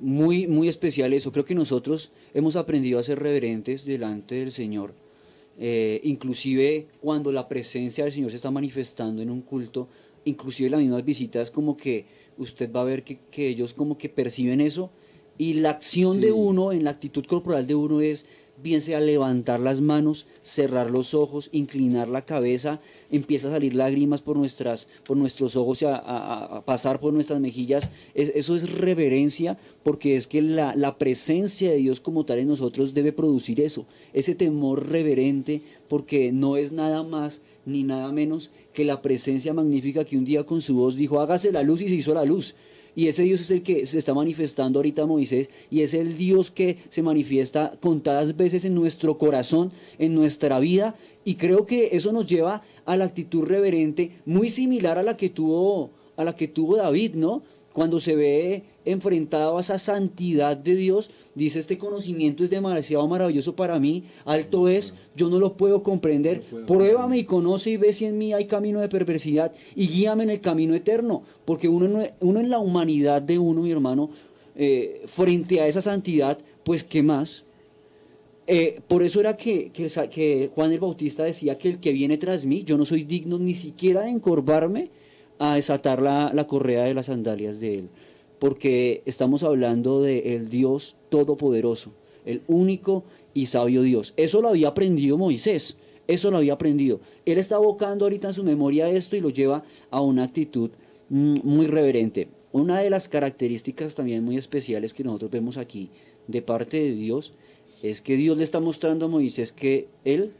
Muy, muy especial eso. Creo que nosotros hemos aprendido a ser reverentes delante del Señor. Eh, inclusive cuando la presencia del Señor se está manifestando en un culto, inclusive las mismas visitas, como que usted va a ver que, que ellos como que perciben eso y la acción de uno, en la actitud corporal de uno es bien sea levantar las manos, cerrar los ojos, inclinar la cabeza, empieza a salir lágrimas por, nuestras, por nuestros ojos y a, pasar por nuestras mejillas. Es- eso es reverencia porque es que la, la presencia de Dios como tal en nosotros debe producir eso, ese temor reverente porque no es nada más ni nada menos que la presencia magnífica que un día con su voz dijo, hágase la luz y se hizo la luz. Y ese Dios es el que se está manifestando ahorita Moisés y es el Dios que se manifiesta contadas veces en nuestro corazón, en nuestra vida. Y creo que eso nos lleva a la actitud reverente muy similar a la que tuvo, a la que tuvo David, ¿no? Cuando se ve enfrentado a esa santidad de Dios, dice este conocimiento es demasiado maravilloso para mí, alto es, yo no lo puedo comprender, pruébame y conoce y ve si en mí hay camino de perversidad y guíame en el camino eterno, porque uno, no- uno en la humanidad de uno, mi hermano, eh, frente a esa santidad, pues ¿qué más? Eh, por eso era que, que Juan el Bautista decía que el que viene tras mí, yo no soy digno ni siquiera de encorvarme a desatar la, correa de las sandalias de él, porque estamos hablando de el Dios todopoderoso, el único y sabio Dios. Eso lo había aprendido Moisés, eso lo había aprendido. Él está abocando ahorita en su memoria esto y lo lleva a una actitud mm, muy reverente. Una de las características también muy especiales que nosotros vemos aquí de parte de Dios es que Dios le está mostrando a Moisés que Él,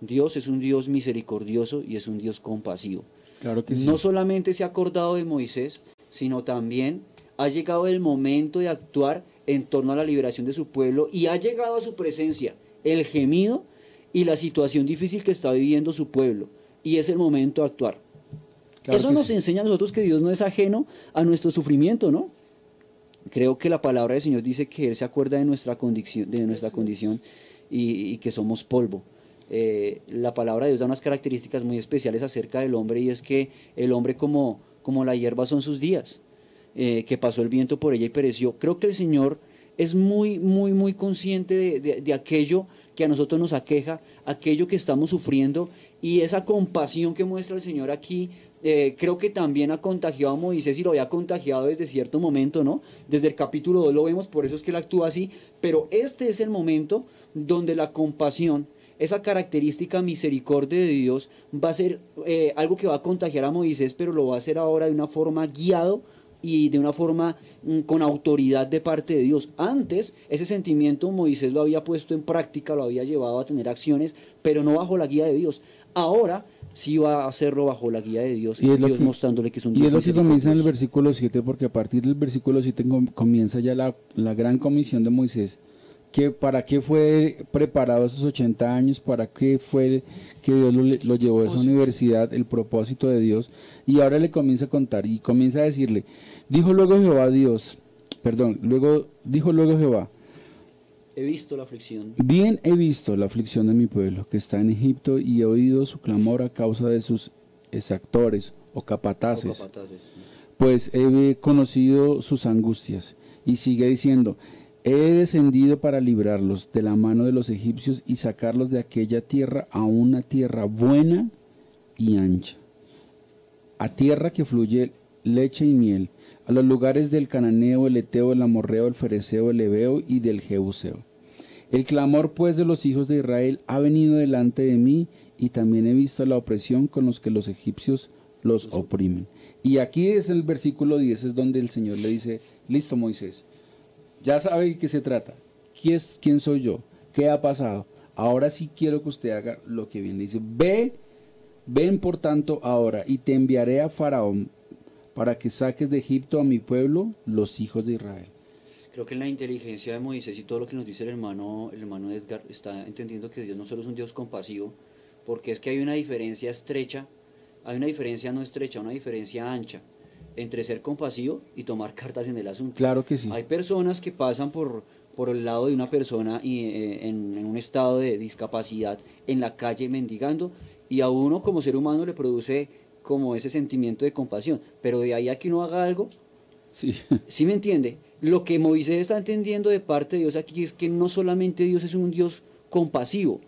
Dios, es un Dios misericordioso y es un Dios compasivo. Claro que sí. No solamente se ha acordado de Moisés, sino también ha llegado el momento de actuar en torno a la liberación de su pueblo y ha llegado a su presencia el gemido y la situación difícil que está viviendo su pueblo. Y es el momento de actuar. Claro Eso nos sí. enseña a nosotros que Dios no es ajeno a nuestro sufrimiento, ¿no? Creo que la palabra del Señor dice que Él se acuerda de nuestra condición, de nuestra condición y, y que somos polvo. Eh, la palabra de Dios da unas características muy especiales acerca del hombre y es que el hombre como, como la hierba son sus días, eh, que pasó el viento por ella y pereció. Creo que el Señor es muy, muy, muy consciente de, de- de aquello que a nosotros nos aqueja, aquello que estamos sufriendo y esa compasión que muestra el Señor aquí. Eh, creo que también ha contagiado a Moisés y lo había contagiado desde cierto momento, ¿no? Desde el capítulo 2 lo vemos, por eso es que él actúa así, pero este es el momento donde la compasión, esa característica misericordia de Dios va a ser eh, algo que va a contagiar a Moisés, pero lo va a hacer ahora de una forma guiado y de una forma mm, con autoridad de parte de Dios. Antes ese sentimiento Moisés lo había puesto en práctica, lo había llevado a tener acciones, pero no bajo la guía de Dios. Ahora sí va a hacerlo bajo la guía de Dios Y es lo Dios que- mostrándole que es un Y Dios es lo que comienza en el versículo 7, porque a partir del versículo 7 com- comienza ya la, la gran comisión de Moisés. Que ¿Para qué fue preparado esos 80 años? ¿Para qué fue que Dios lo, lo llevó a esa universidad? El propósito de Dios. Y ahora le comienza a contar y comienza a decirle, dijo luego Jehová a Dios, perdón, luego dijo luego Jehová, He visto la aflicción. Bien he visto la aflicción de mi pueblo que está en Egipto y he oído su clamor a causa de sus exactores o capataces, o capataces. pues he conocido sus angustias. Y sigue diciendo, he descendido para librarlos de la mano de los egipcios y sacarlos de aquella tierra a una tierra buena y ancha, a tierra que fluye leche y miel, a los lugares del cananeo, el eteo, el amorreo, el fereceo, el ebeo y del jebuseo. El clamor pues de los hijos de Israel ha venido delante de mí y también he visto la opresión con los que los egipcios los oprimen. Y aquí es el versículo 10, es donde el Señor le dice, listo Moisés, ya sabe de qué se trata, ¿quién, soy yo? ¿Qué ha pasado? Ahora sí quiero que usted haga lo que viene. Dice, ve, ven por tanto ahora y te enviaré a Faraón para que saques de Egipto a mi pueblo, los hijos de Israel. Creo que en la inteligencia de Moisés y todo lo que nos dice el hermano, el hermano Edgar está entendiendo que Dios no solo es un Dios compasivo, porque es que hay una diferencia estrecha, hay una diferencia no estrecha, una diferencia ancha entre ser compasivo y tomar cartas en el asunto. Claro que sí. Hay personas que pasan por, por el lado de una persona y, eh, en, en un estado de discapacidad en la calle mendigando y a uno como ser humano le produce como ese sentimiento de compasión, pero de ahí a que uno haga algo, Sí. ¿Sí me entiende? Lo que Moisés está entendiendo de parte de Dios aquí es que no solamente Dios es un Dios compasivo,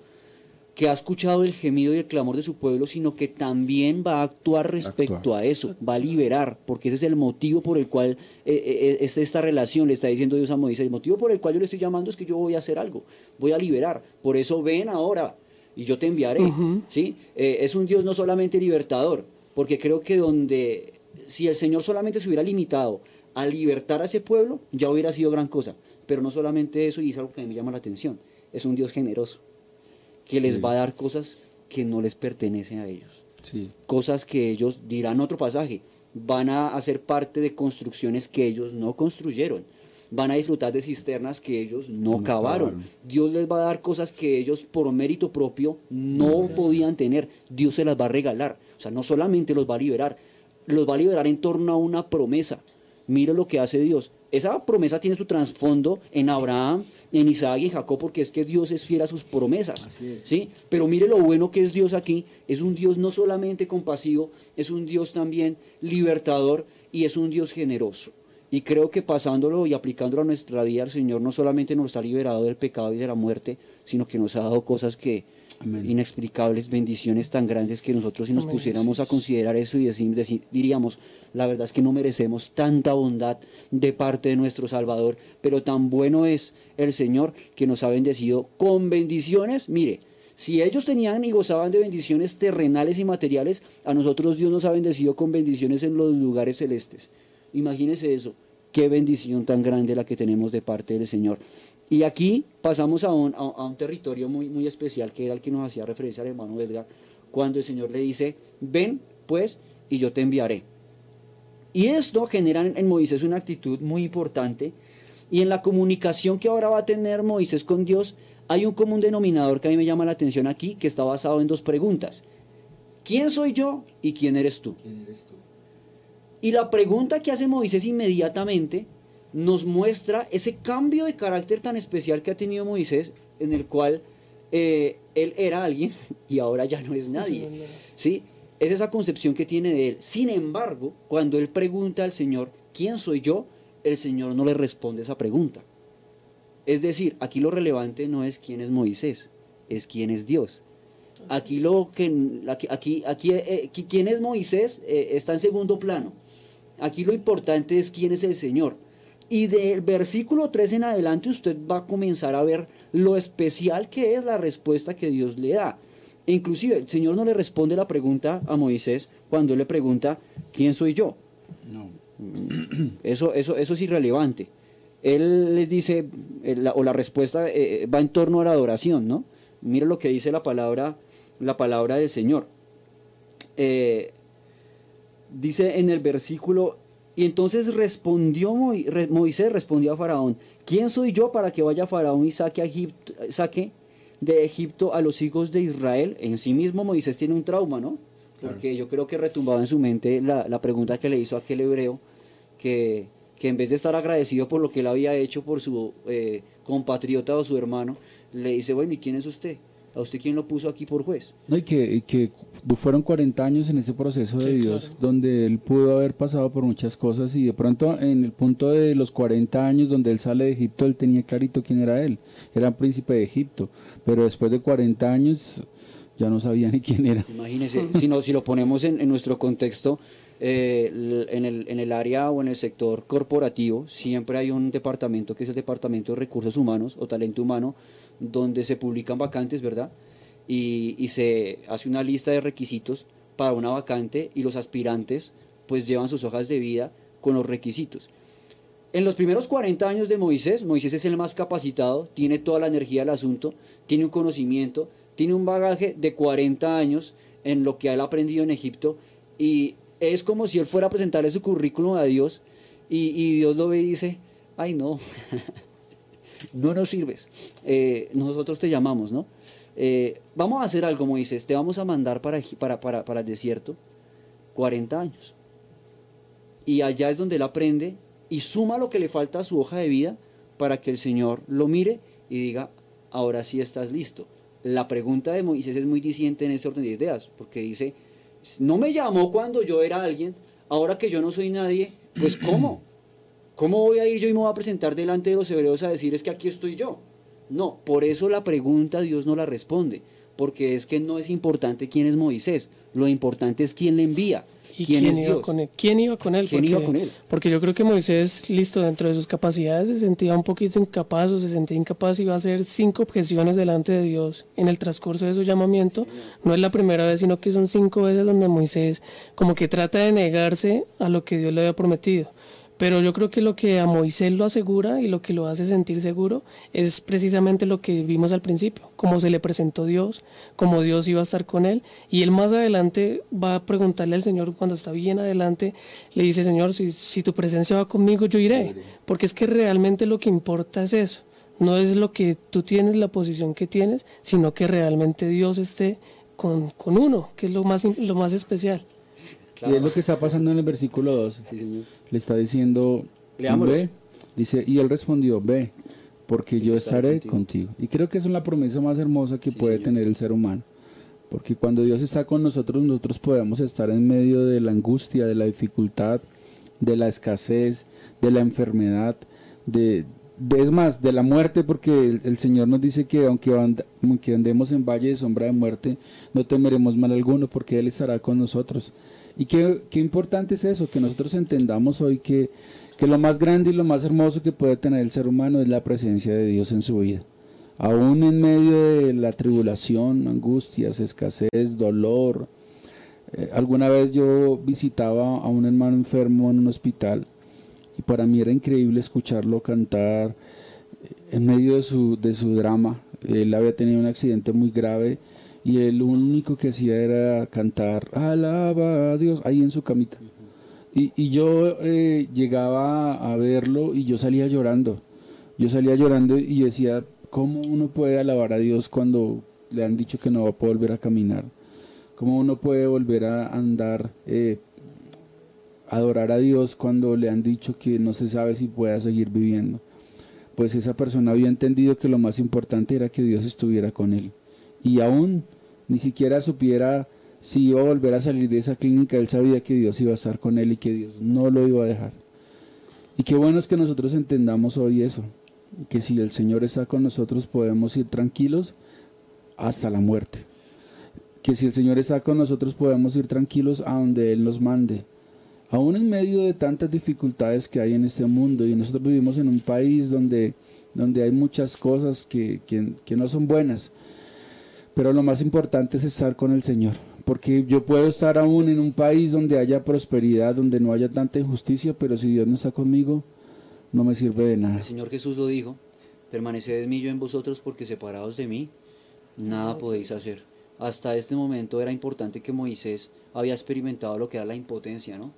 que ha escuchado el gemido y el clamor de su pueblo, sino que también va a actuar respecto Actuar. a eso, va a liberar, porque ese es el motivo por el cual eh, eh, es esta relación, le está diciendo Dios a Moisés, el motivo por el cual yo le estoy llamando es que yo voy a hacer algo, voy a liberar, por eso ven ahora y yo te enviaré, ¿sí? Eh, es un Dios no solamente libertador, porque creo que donde, si el Señor solamente se hubiera limitado a libertar a ese pueblo, ya hubiera sido gran cosa, pero no solamente eso, y es algo que me llama la atención, es un Dios generoso, que les Sí. va a dar cosas que no les pertenecen a ellos Sí. cosas que ellos dirán otro pasaje, van a hacer parte de construcciones que ellos no construyeron, van a disfrutar de cisternas que ellos no, No cavaron. cavaron. Dios les va a dar cosas que ellos por mérito propio no podían tener, Dios se las va a regalar, o sea, no solamente los va a liberar, los va a liberar en torno a una promesa. Mira lo que hace Dios. esa promesa tiene su trasfondo en Abraham, en Isaac y en Jacob, porque es que Dios es fiel a sus promesas. ¿sí? Pero mire lo bueno que es Dios aquí. Es un Dios no solamente compasivo, es un Dios también libertador y es un Dios generoso. Y creo que pasándolo y aplicándolo a nuestra vida, el Señor no solamente nos ha liberado del pecado y de la muerte, sino que nos ha dado cosas que inexplicables, bendiciones tan grandes que nosotros si nos Amén, pusiéramos a considerar eso y decir, decir- diríamos, la verdad es que no merecemos tanta bondad de parte de nuestro Salvador, pero tan bueno es el Señor que nos ha bendecido con bendiciones. Mire, si ellos tenían y gozaban de bendiciones terrenales y materiales, a nosotros Dios nos ha bendecido con bendiciones en los lugares celestes. Imagínese eso, qué bendición tan grande la que tenemos de parte del Señor. Y aquí pasamos a un, a- a un territorio muy, muy especial, que era el que nos hacía referencia al hermano Edgar, cuando el Señor le dice, ven pues y yo te enviaré. Y esto genera en- en Moisés una actitud muy importante. Y en la comunicación que ahora va a tener Moisés con Dios, hay un común denominador que a mí me llama la atención aquí, que está basado en dos preguntas. ¿Quién soy yo y quién eres tú? Y la pregunta que hace Moisés inmediatamente nos muestra ese cambio de carácter tan especial que ha tenido Moisés, en el cual eh, él era alguien y ahora ya no es nadie. ¿Sí? Es esa concepción que tiene de él. Sin embargo, cuando él pregunta al Señor, ¿quién soy yo? El Señor no le responde esa pregunta. Es decir, aquí lo relevante no es quién es Moisés, es quién es Dios. Aquí lo que aquí aquí, eh, qui- quién es Moisés eh, está en segundo plano. Aquí lo importante es quién es el Señor. Y del versículo 3 en adelante usted va a comenzar a ver lo especial que es la respuesta que Dios le da. E inclusive el Señor no le responde la pregunta a Moisés cuando él le pregunta, ¿quién soy yo? No. Eso, eso, eso es irrelevante. Él les dice, eh, o la respuesta eh, va en torno a la adoración, ¿no? Mira lo que dice la palabra, la palabra del Señor. Eh, dice en el versículo, y entonces respondió Moi- re- Moisés, respondió a Faraón, ¿quién soy yo para que vaya Faraón y saque, a Egipto, saque de Egipto a los hijos de Israel? En sí mismo Moisés tiene un trauma, ¿no? Porque yo creo que retumbaba en su mente la, la pregunta que le hizo aquel hebreo, que, que en vez de estar agradecido por lo que él había hecho por su eh, compatriota o su hermano, le dice, bueno, ¿y quién es usted? ¿A usted quién lo puso aquí por juez? No, y que, y que fueron 40 años en ese proceso de Dios, claro. donde él pudo haber pasado por muchas cosas y de pronto en el punto de los 40 años donde él sale de Egipto, él tenía clarito quién era él, era príncipe de Egipto, pero después de 40 años ya no sabía ni quién era. Imagínese, si, no, si lo ponemos en, en nuestro contexto, eh, en, el, en el área o en el sector corporativo, siempre hay un departamento que es el Departamento de Recursos Humanos o Talento Humano, donde se publican vacantes, ¿verdad? Y, se hace una lista de requisitos para una vacante y los aspirantes pues llevan sus hojas de vida con los requisitos. En los primeros 40 años de Moisés, Moisés es el más capacitado, tiene toda la energía del asunto, tiene un conocimiento, tiene un bagaje de 40 años en lo que él ha aprendido en Egipto y es como si él fuera a presentarle su currículum a Dios y, y Dios lo ve y dice, ay no, no nos sirves, Eh, nosotros te llamamos, ¿no? Eh, vamos a hacer algo, Moisés, te vamos a mandar para, para, para, para el desierto 40 años. Y allá es donde él aprende y suma lo que le falta a su hoja de vida para que el Señor lo mire y diga, ahora sí estás listo. La pregunta de Moisés es muy diciente en ese orden de ideas, porque dice, no me llamó cuando yo era alguien, ahora que yo no soy nadie, pues ¿cómo? ¿Cómo voy a ir yo y me voy a presentar delante de los hebreos a decir es que aquí estoy yo? No, por eso la pregunta Dios no la responde, porque es que no es importante quién es Moisés, lo importante es quién le envía, ¿Y quién, quién, es iba Dios. con él? ¿Quién iba con él? ¿Quién porque, iba con él? Porque yo creo que Moisés, listo, dentro de sus capacidades, se sentía un poquito incapaz o se sentía incapaz y iba a hacer cinco objeciones delante de Dios en el transcurso de su llamamiento. No es la primera vez, sino que son cinco veces donde Moisés como que trata de negarse a lo que Dios le había prometido. Pero yo creo que lo que a Moisés lo asegura y lo que lo hace sentir seguro es precisamente lo que vimos al principio, cómo se le presentó Dios, cómo Dios iba a estar con él. Y él más adelante va a preguntarle al Señor, cuando está bien adelante, le dice, Señor, si, si tu presencia va conmigo, yo iré. Porque es que realmente lo que importa es eso. No es lo que tú tienes, la posición que tienes, sino que realmente Dios esté con, con uno, que es lo más, lo más especial. Y es lo que está pasando en el versículo 2. Sí, señor. Le está diciendo, ve, Dice, y él respondió, ve, porque yo estaré contigo". contigo. Y creo que es la promesa más hermosa que Sí, puede señor. tener el ser humano. Porque cuando Dios está con nosotros, nosotros podemos estar en medio de la angustia, de la dificultad, de la escasez, de la enfermedad, de, de- es más, de la muerte, porque el, el Señor nos dice que aunque, and- aunque andemos en valle de sombra de muerte, no temeremos mal alguno, porque Él estará con nosotros. Y qué, qué importante es eso, que nosotros entendamos hoy que, que lo más grande y lo más hermoso que puede tener el ser humano es la presencia de Dios en su vida. Aún en medio de la tribulación, angustias, escasez, dolor. eh, alguna vez yo visitaba a un hermano enfermo en un hospital y para mí era increíble escucharlo cantar eh, en medio de su, de su drama. Él había tenido un accidente muy grave y él único que hacía era cantar, alaba a Dios, ahí en su camita. Y, y yo eh, llegaba a verlo y yo salía llorando. Yo salía llorando y decía, ¿cómo uno puede alabar a Dios cuando le han dicho que no va a poder volver a caminar? ¿Cómo uno puede volver a andar, eh, adorar a Dios cuando le han dicho que no se sabe si pueda seguir viviendo? Pues esa persona había entendido que lo más importante era que Dios estuviera con él. Y aún ni siquiera supiera si iba a volver a salir de esa clínica, él sabía que Dios iba a estar con él y que Dios no lo iba a dejar. Y qué bueno es que nosotros entendamos hoy eso, que si el Señor está con nosotros podemos ir tranquilos hasta la muerte. Que si el Señor está con nosotros podemos ir tranquilos a donde Él nos mande. Aún en medio de tantas dificultades que hay en este mundo y nosotros vivimos en un país donde, donde hay muchas cosas que, que- que no son buenas, pero lo más importante es estar con el Señor. Porque yo puedo estar aún en un país donde haya prosperidad, donde no haya tanta injusticia, pero si Dios no está conmigo, no me sirve de nada. El Señor Jesús lo dijo, permaneced en mí yo en vosotros porque separados de mí, nada podéis hacer. Hasta este momento era importante que Moisés había experimentado lo que era la impotencia, ¿no?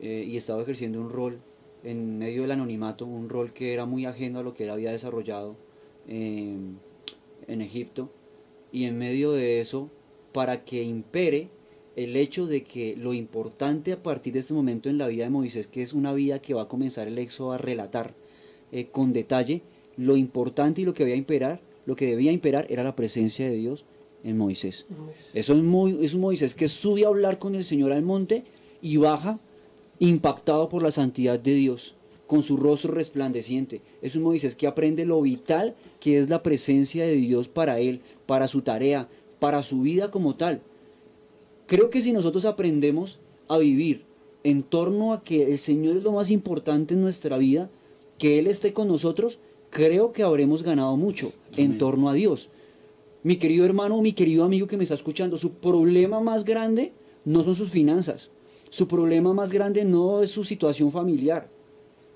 Eh, y estaba ejerciendo un rol en medio del anonimato, un rol que era muy ajeno a lo que él había desarrollado eh, en Egipto. Y en medio de eso, para que impere el hecho de que lo importante a partir de este momento en la vida de Moisés, que es una vida que va a comenzar el éxodo a relatar eh, con detalle, lo importante y lo que debía imperar, lo que debía imperar era la presencia de Dios en Moisés. Eso es, muy, es un Moisés que sube a hablar con el Señor al monte y baja impactado por la santidad de Dios, con su rostro resplandeciente. Es un Moisés que aprende lo vital que es la presencia de Dios para él, para su tarea, para su vida como tal. Creo que si nosotros aprendemos a vivir en torno a que el Señor es lo más importante en nuestra vida, que Él esté con nosotros, creo que habremos ganado mucho en torno a Dios. Mi querido hermano, mi querido amigo que me está escuchando, su problema más grande no son sus finanzas. Su problema más grande no es su situación familiar.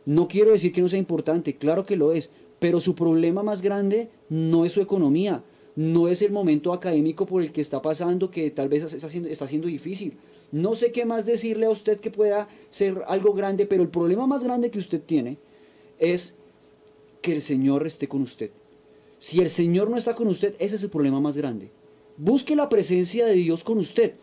No quiero decir que no sea importante, claro que lo es, pero su problema más grande no es su economía, no es el momento académico por el que está pasando, que tal vez está siendo, difícil. No sé qué más decirle a usted que pueda ser algo grande, pero el problema más grande que usted tiene es que el Señor esté con usted. Si el Señor no está con usted, ese es el problema más grande. Busque la presencia de Dios con usted.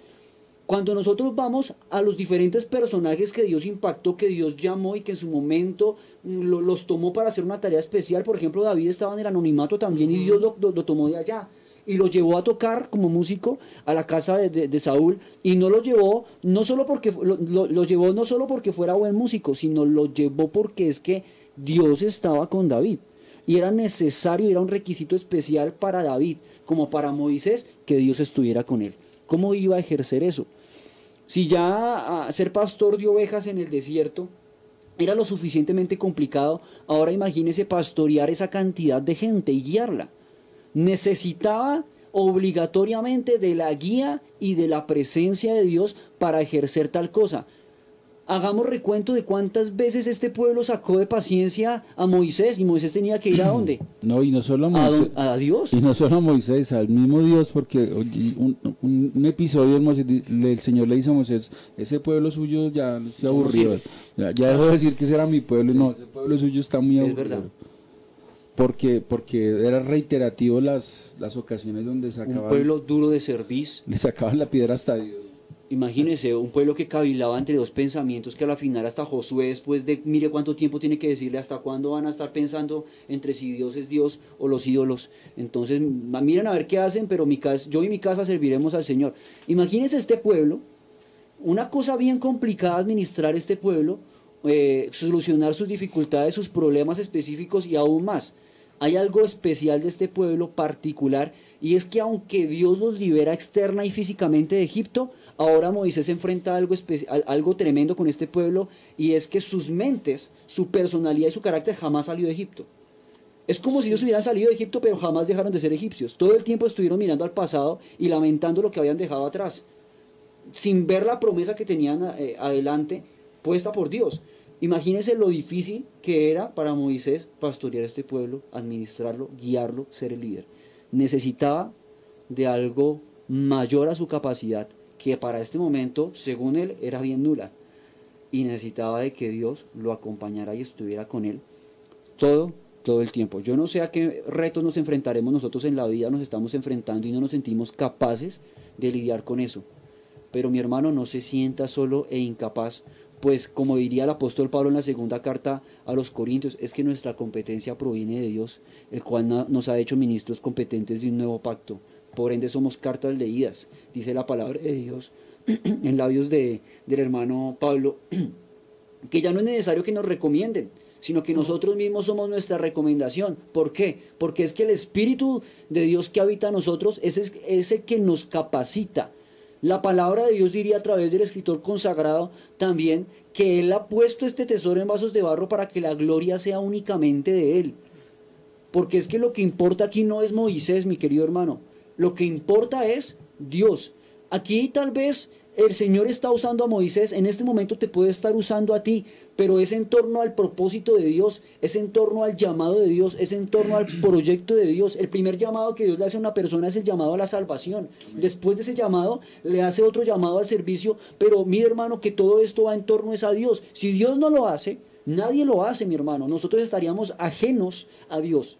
Cuando nosotros vamos a los diferentes personajes que Dios impactó, que Dios llamó y que en su momento mm, lo- los tomó para hacer una tarea especial, por ejemplo, David estaba en el anonimato también y Dios lo, lo- lo tomó de allá y lo llevó a tocar como músico a la casa de, de- de Saúl y no lo llevó no solo porque lo llevó no solo porque fuera buen músico, sino lo llevó porque es que Dios estaba con David y era necesario, era un requisito especial para David, como para Moisés, que Dios estuviera con él. ¿Cómo iba a ejercer eso? Si ya ah, ser pastor de ovejas en el desierto era lo suficientemente complicado, ahora imagínese pastorear esa cantidad de gente y guiarla. Necesitaba obligatoriamente de la guía y de la presencia de Dios para ejercer tal cosa. Hagamos recuento de cuántas veces este pueblo sacó de paciencia a Moisés y Moisés tenía que ir a dónde? No, y no solo a A, Moisés, don- a Dios. y no solo a Moisés, al mismo Dios, porque un, un- un episodio el Señor le dice a Moisés, ese pueblo suyo ya se aburrió, ya, ya dejó de decir que ese era mi pueblo, y no, ese pueblo suyo está muy Es aburrido. verdad. Porque, porque era reiterativo las, las ocasiones donde Un sacaban, pueblo duro de servicio. le sacaban la piedra hasta Dios. Imagínese un pueblo que cavilaba entre dos pensamientos que a la final hasta Josué después de mire cuánto tiempo tiene que decirle hasta cuándo van a estar pensando entre si Dios es Dios o los ídolos. Entonces miren a ver qué hacen, pero mi casa, yo y mi casa serviremos al Señor. Imagínense este pueblo, una cosa bien complicada administrar este pueblo, eh, solucionar sus dificultades, sus problemas específicos y aún más. Hay algo especial de este pueblo particular y es que aunque Dios los libera externa y físicamente de Egipto, ahora Moisés se enfrenta a algo, algo tremendo con este pueblo y es que sus mentes, su personalidad y su carácter jamás salió de Egipto. Es como si ellos hubieran salido de Egipto pero jamás dejaron de ser egipcios. Todo el tiempo estuvieron mirando al pasado y lamentando lo que habían dejado atrás sin ver la promesa que tenían eh, adelante puesta por Dios. Imagínense lo difícil que era para Moisés pastorear este pueblo, administrarlo, guiarlo, ser el líder. Necesitaba de algo mayor a su capacidad, que para este momento, según él, era bien nula. Y necesitaba de que Dios lo acompañara y estuviera con él todo, todo el tiempo. Yo no sé a qué retos nos enfrentaremos nosotros en la vida, nos estamos enfrentando y no nos sentimos capaces de lidiar con eso. Pero mi hermano no se sienta solo e incapaz, pues como diría el apóstol Pablo en la segunda carta a los Corintios, es que nuestra competencia proviene de Dios, el cual nos ha hecho ministros competentes de un nuevo pacto. Por ende somos cartas leídas, dice la palabra de Dios en labios de, del hermano Pablo, que ya no es necesario que nos recomienden, sino que nosotros mismos somos nuestra recomendación. ¿Por qué? Porque es que el Espíritu de Dios que habita en nosotros es, es, el que nos capacita. La palabra de Dios diría a través del escritor consagrado también que Él ha puesto este tesoro en vasos de barro para que la gloria sea únicamente de Él. Porque es que lo que importa aquí no es Moisés, mi querido hermano. Lo que importa es Dios. Aquí tal vez el Señor está usando a Moisés, en este momento te puede estar usando a ti, pero es en torno al propósito de Dios, es en torno al llamado de Dios, es en torno al proyecto de Dios. El primer llamado que Dios le hace a una persona es el llamado a la salvación. Después de ese llamado le hace otro llamado al servicio, pero mi hermano que todo esto va en torno es a Dios. Si Dios no lo hace, nadie lo hace, mi hermano. Nosotros estaríamos ajenos a Dios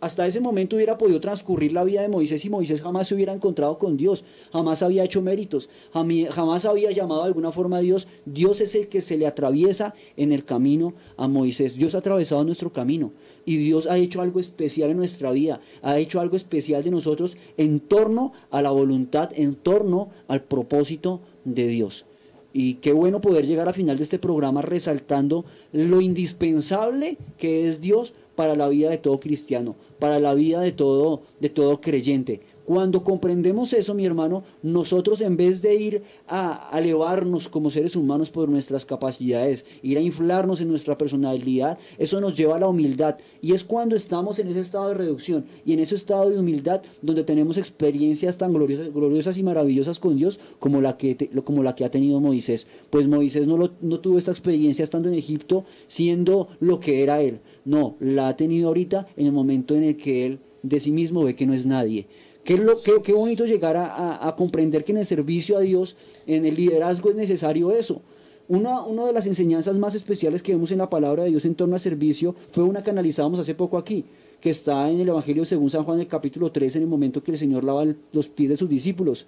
hasta ese momento hubiera podido transcurrir la vida de Moisés y Moisés jamás se hubiera encontrado con Dios, jamás había hecho méritos, jamás había llamado de alguna forma a Dios. Dios es el que se le atraviesa en el camino a Moisés. Dios ha atravesado nuestro camino y Dios ha hecho algo especial en nuestra vida, ha hecho algo especial de nosotros en torno a la voluntad, en torno al propósito de Dios. Y qué bueno poder llegar al final de este programa resaltando lo indispensable que es Dios para la vida de todo cristiano, para la vida de todo, de todo creyente. Cuando comprendemos eso, mi hermano, nosotros en vez de ir a, elevarnos como seres humanos por nuestras capacidades, ir a inflarnos en nuestra personalidad, eso nos lleva a la humildad. Y es cuando estamos en ese estado de reducción y en ese estado de humildad donde tenemos experiencias tan gloriosas, gloriosas y maravillosas con Dios como la que, como la que ha tenido Moisés. Pues Moisés no, lo- no tuvo esta experiencia estando en Egipto siendo lo que era él. No, la ha tenido ahorita en el momento en el que él de sí mismo ve que no es nadie. Qué, lo, qué, qué bonito llegar a, a- comprender que en el servicio a Dios, en el liderazgo es necesario eso. Una, una de las enseñanzas más especiales que vemos en la palabra de Dios en torno al servicio fue una que analizábamos hace poco aquí, que está en el Evangelio según San Juan, el capítulo 3, en el momento que el Señor lava los pies de sus discípulos.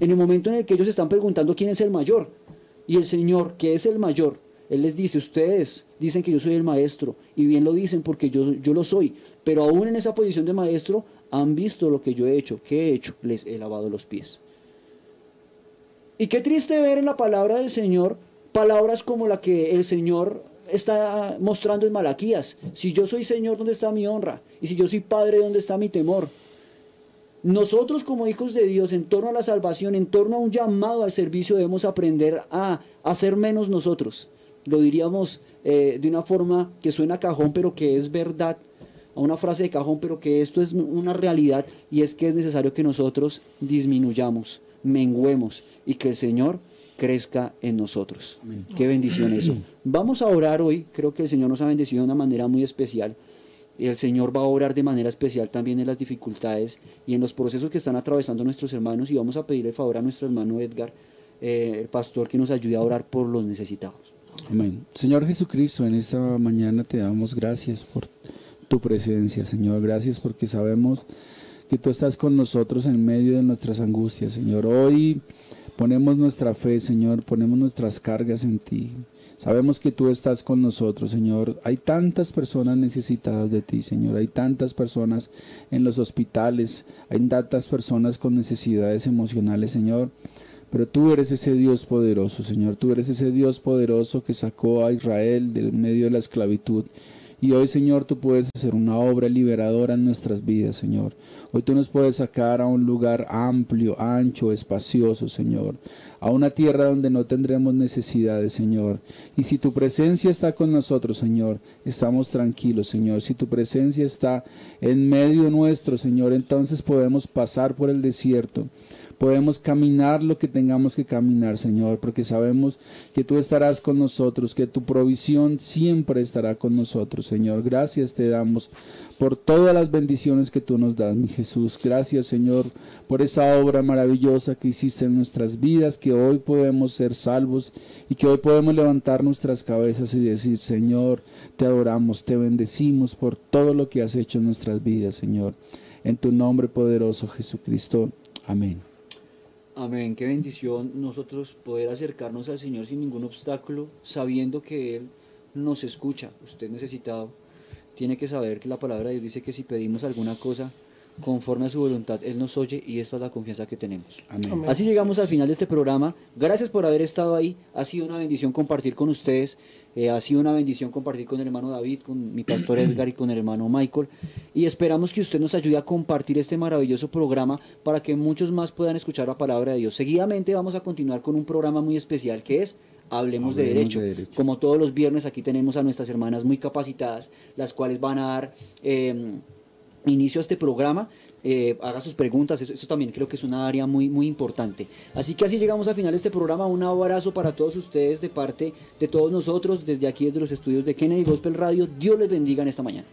En el momento en el que ellos están preguntando quién es el mayor. Y el Señor, que es el mayor, Él les dice, ustedes dicen que yo soy el maestro, y bien lo dicen porque yo, yo lo soy, pero aún en esa posición de maestro han visto lo que yo he hecho. ¿Qué he hecho? Les he lavado los pies. Y qué triste ver en la palabra del Señor palabras como la que el Señor está mostrando en Malaquías. Si yo soy Señor, ¿dónde está mi honra? Y si yo soy Padre, ¿dónde está mi temor? Nosotros como hijos de Dios, en torno a la salvación, en torno a un llamado al servicio, debemos aprender a hacer menos nosotros. Lo diríamos eh, de una forma que suena a cajón, pero que es verdad, a una frase de cajón, pero que esto es una realidad y es que es necesario que nosotros disminuyamos, menguemos y que el Señor crezca en nosotros. Qué bendición eso. Vamos a orar hoy, creo que el Señor nos ha bendecido de una manera muy especial. Y el Señor va a orar de manera especial también en las dificultades y en los procesos que están atravesando nuestros hermanos. Y vamos a pedirle favor a nuestro hermano Edgar, eh, el pastor, que nos ayude a orar por los necesitados. Amén. Señor Jesucristo, en esta mañana te damos gracias por tu presencia, Señor. Gracias porque sabemos que tú estás con nosotros en medio de nuestras angustias, Señor. Hoy Ponemos nuestra fe, Señor, ponemos nuestras cargas en ti. Sabemos que tú estás con nosotros, Señor. Hay tantas personas necesitadas de ti, Señor. Hay tantas personas en los hospitales. Hay tantas personas con necesidades emocionales, Señor. Pero tú eres ese Dios poderoso, Señor. Tú eres ese Dios poderoso que sacó a Israel del medio de la esclavitud. Y hoy, Señor, tú puedes hacer una obra liberadora en nuestras vidas, Señor. Hoy tú nos puedes sacar a un lugar amplio, ancho, espacioso, Señor. A una tierra donde no tendremos necesidades, Señor. Y si tu presencia está con nosotros, Señor, estamos tranquilos, Señor. Si tu presencia está en medio nuestro, Señor, entonces podemos pasar por el desierto podemos caminar lo que tengamos que caminar, Señor, porque sabemos que tú estarás con nosotros, que tu provisión siempre estará con nosotros, Señor. Gracias te damos por todas las bendiciones que tú nos das, mi Jesús. Gracias, Señor, por esa obra maravillosa que hiciste en nuestras vidas, que hoy podemos ser salvos y que hoy podemos levantar nuestras cabezas y decir, Señor, te adoramos, te bendecimos por todo lo que has hecho en nuestras vidas, Señor. En tu nombre poderoso, Jesucristo. Amén. Amén, qué bendición nosotros poder acercarnos al Señor sin ningún obstáculo, sabiendo que Él nos escucha. Usted necesitado tiene que saber que la palabra de Dios dice que si pedimos alguna cosa conforme a su voluntad, Él nos oye y esta es la confianza que tenemos. Amén. Así llegamos al final de este programa. Gracias por haber estado ahí. Ha sido una bendición compartir con ustedes. Eh, ha sido una bendición compartir con el hermano David, con mi pastor Edgar y con el hermano Michael. Y esperamos que usted nos ayude a compartir este maravilloso programa para que muchos más puedan escuchar la palabra de Dios. Seguidamente vamos a continuar con un programa muy especial que es Hablemos, de, derecho. de Derecho. Como todos los viernes aquí tenemos a nuestras hermanas muy capacitadas, las cuales van a dar eh, inicio a este programa. Eh, haga sus preguntas, eso, también creo que es una área muy, muy importante. Así que así llegamos al final de este programa. Un abrazo para todos ustedes de parte de todos nosotros, desde aquí, desde los estudios de Kennedy Gospel Radio. Dios les bendiga en esta mañana.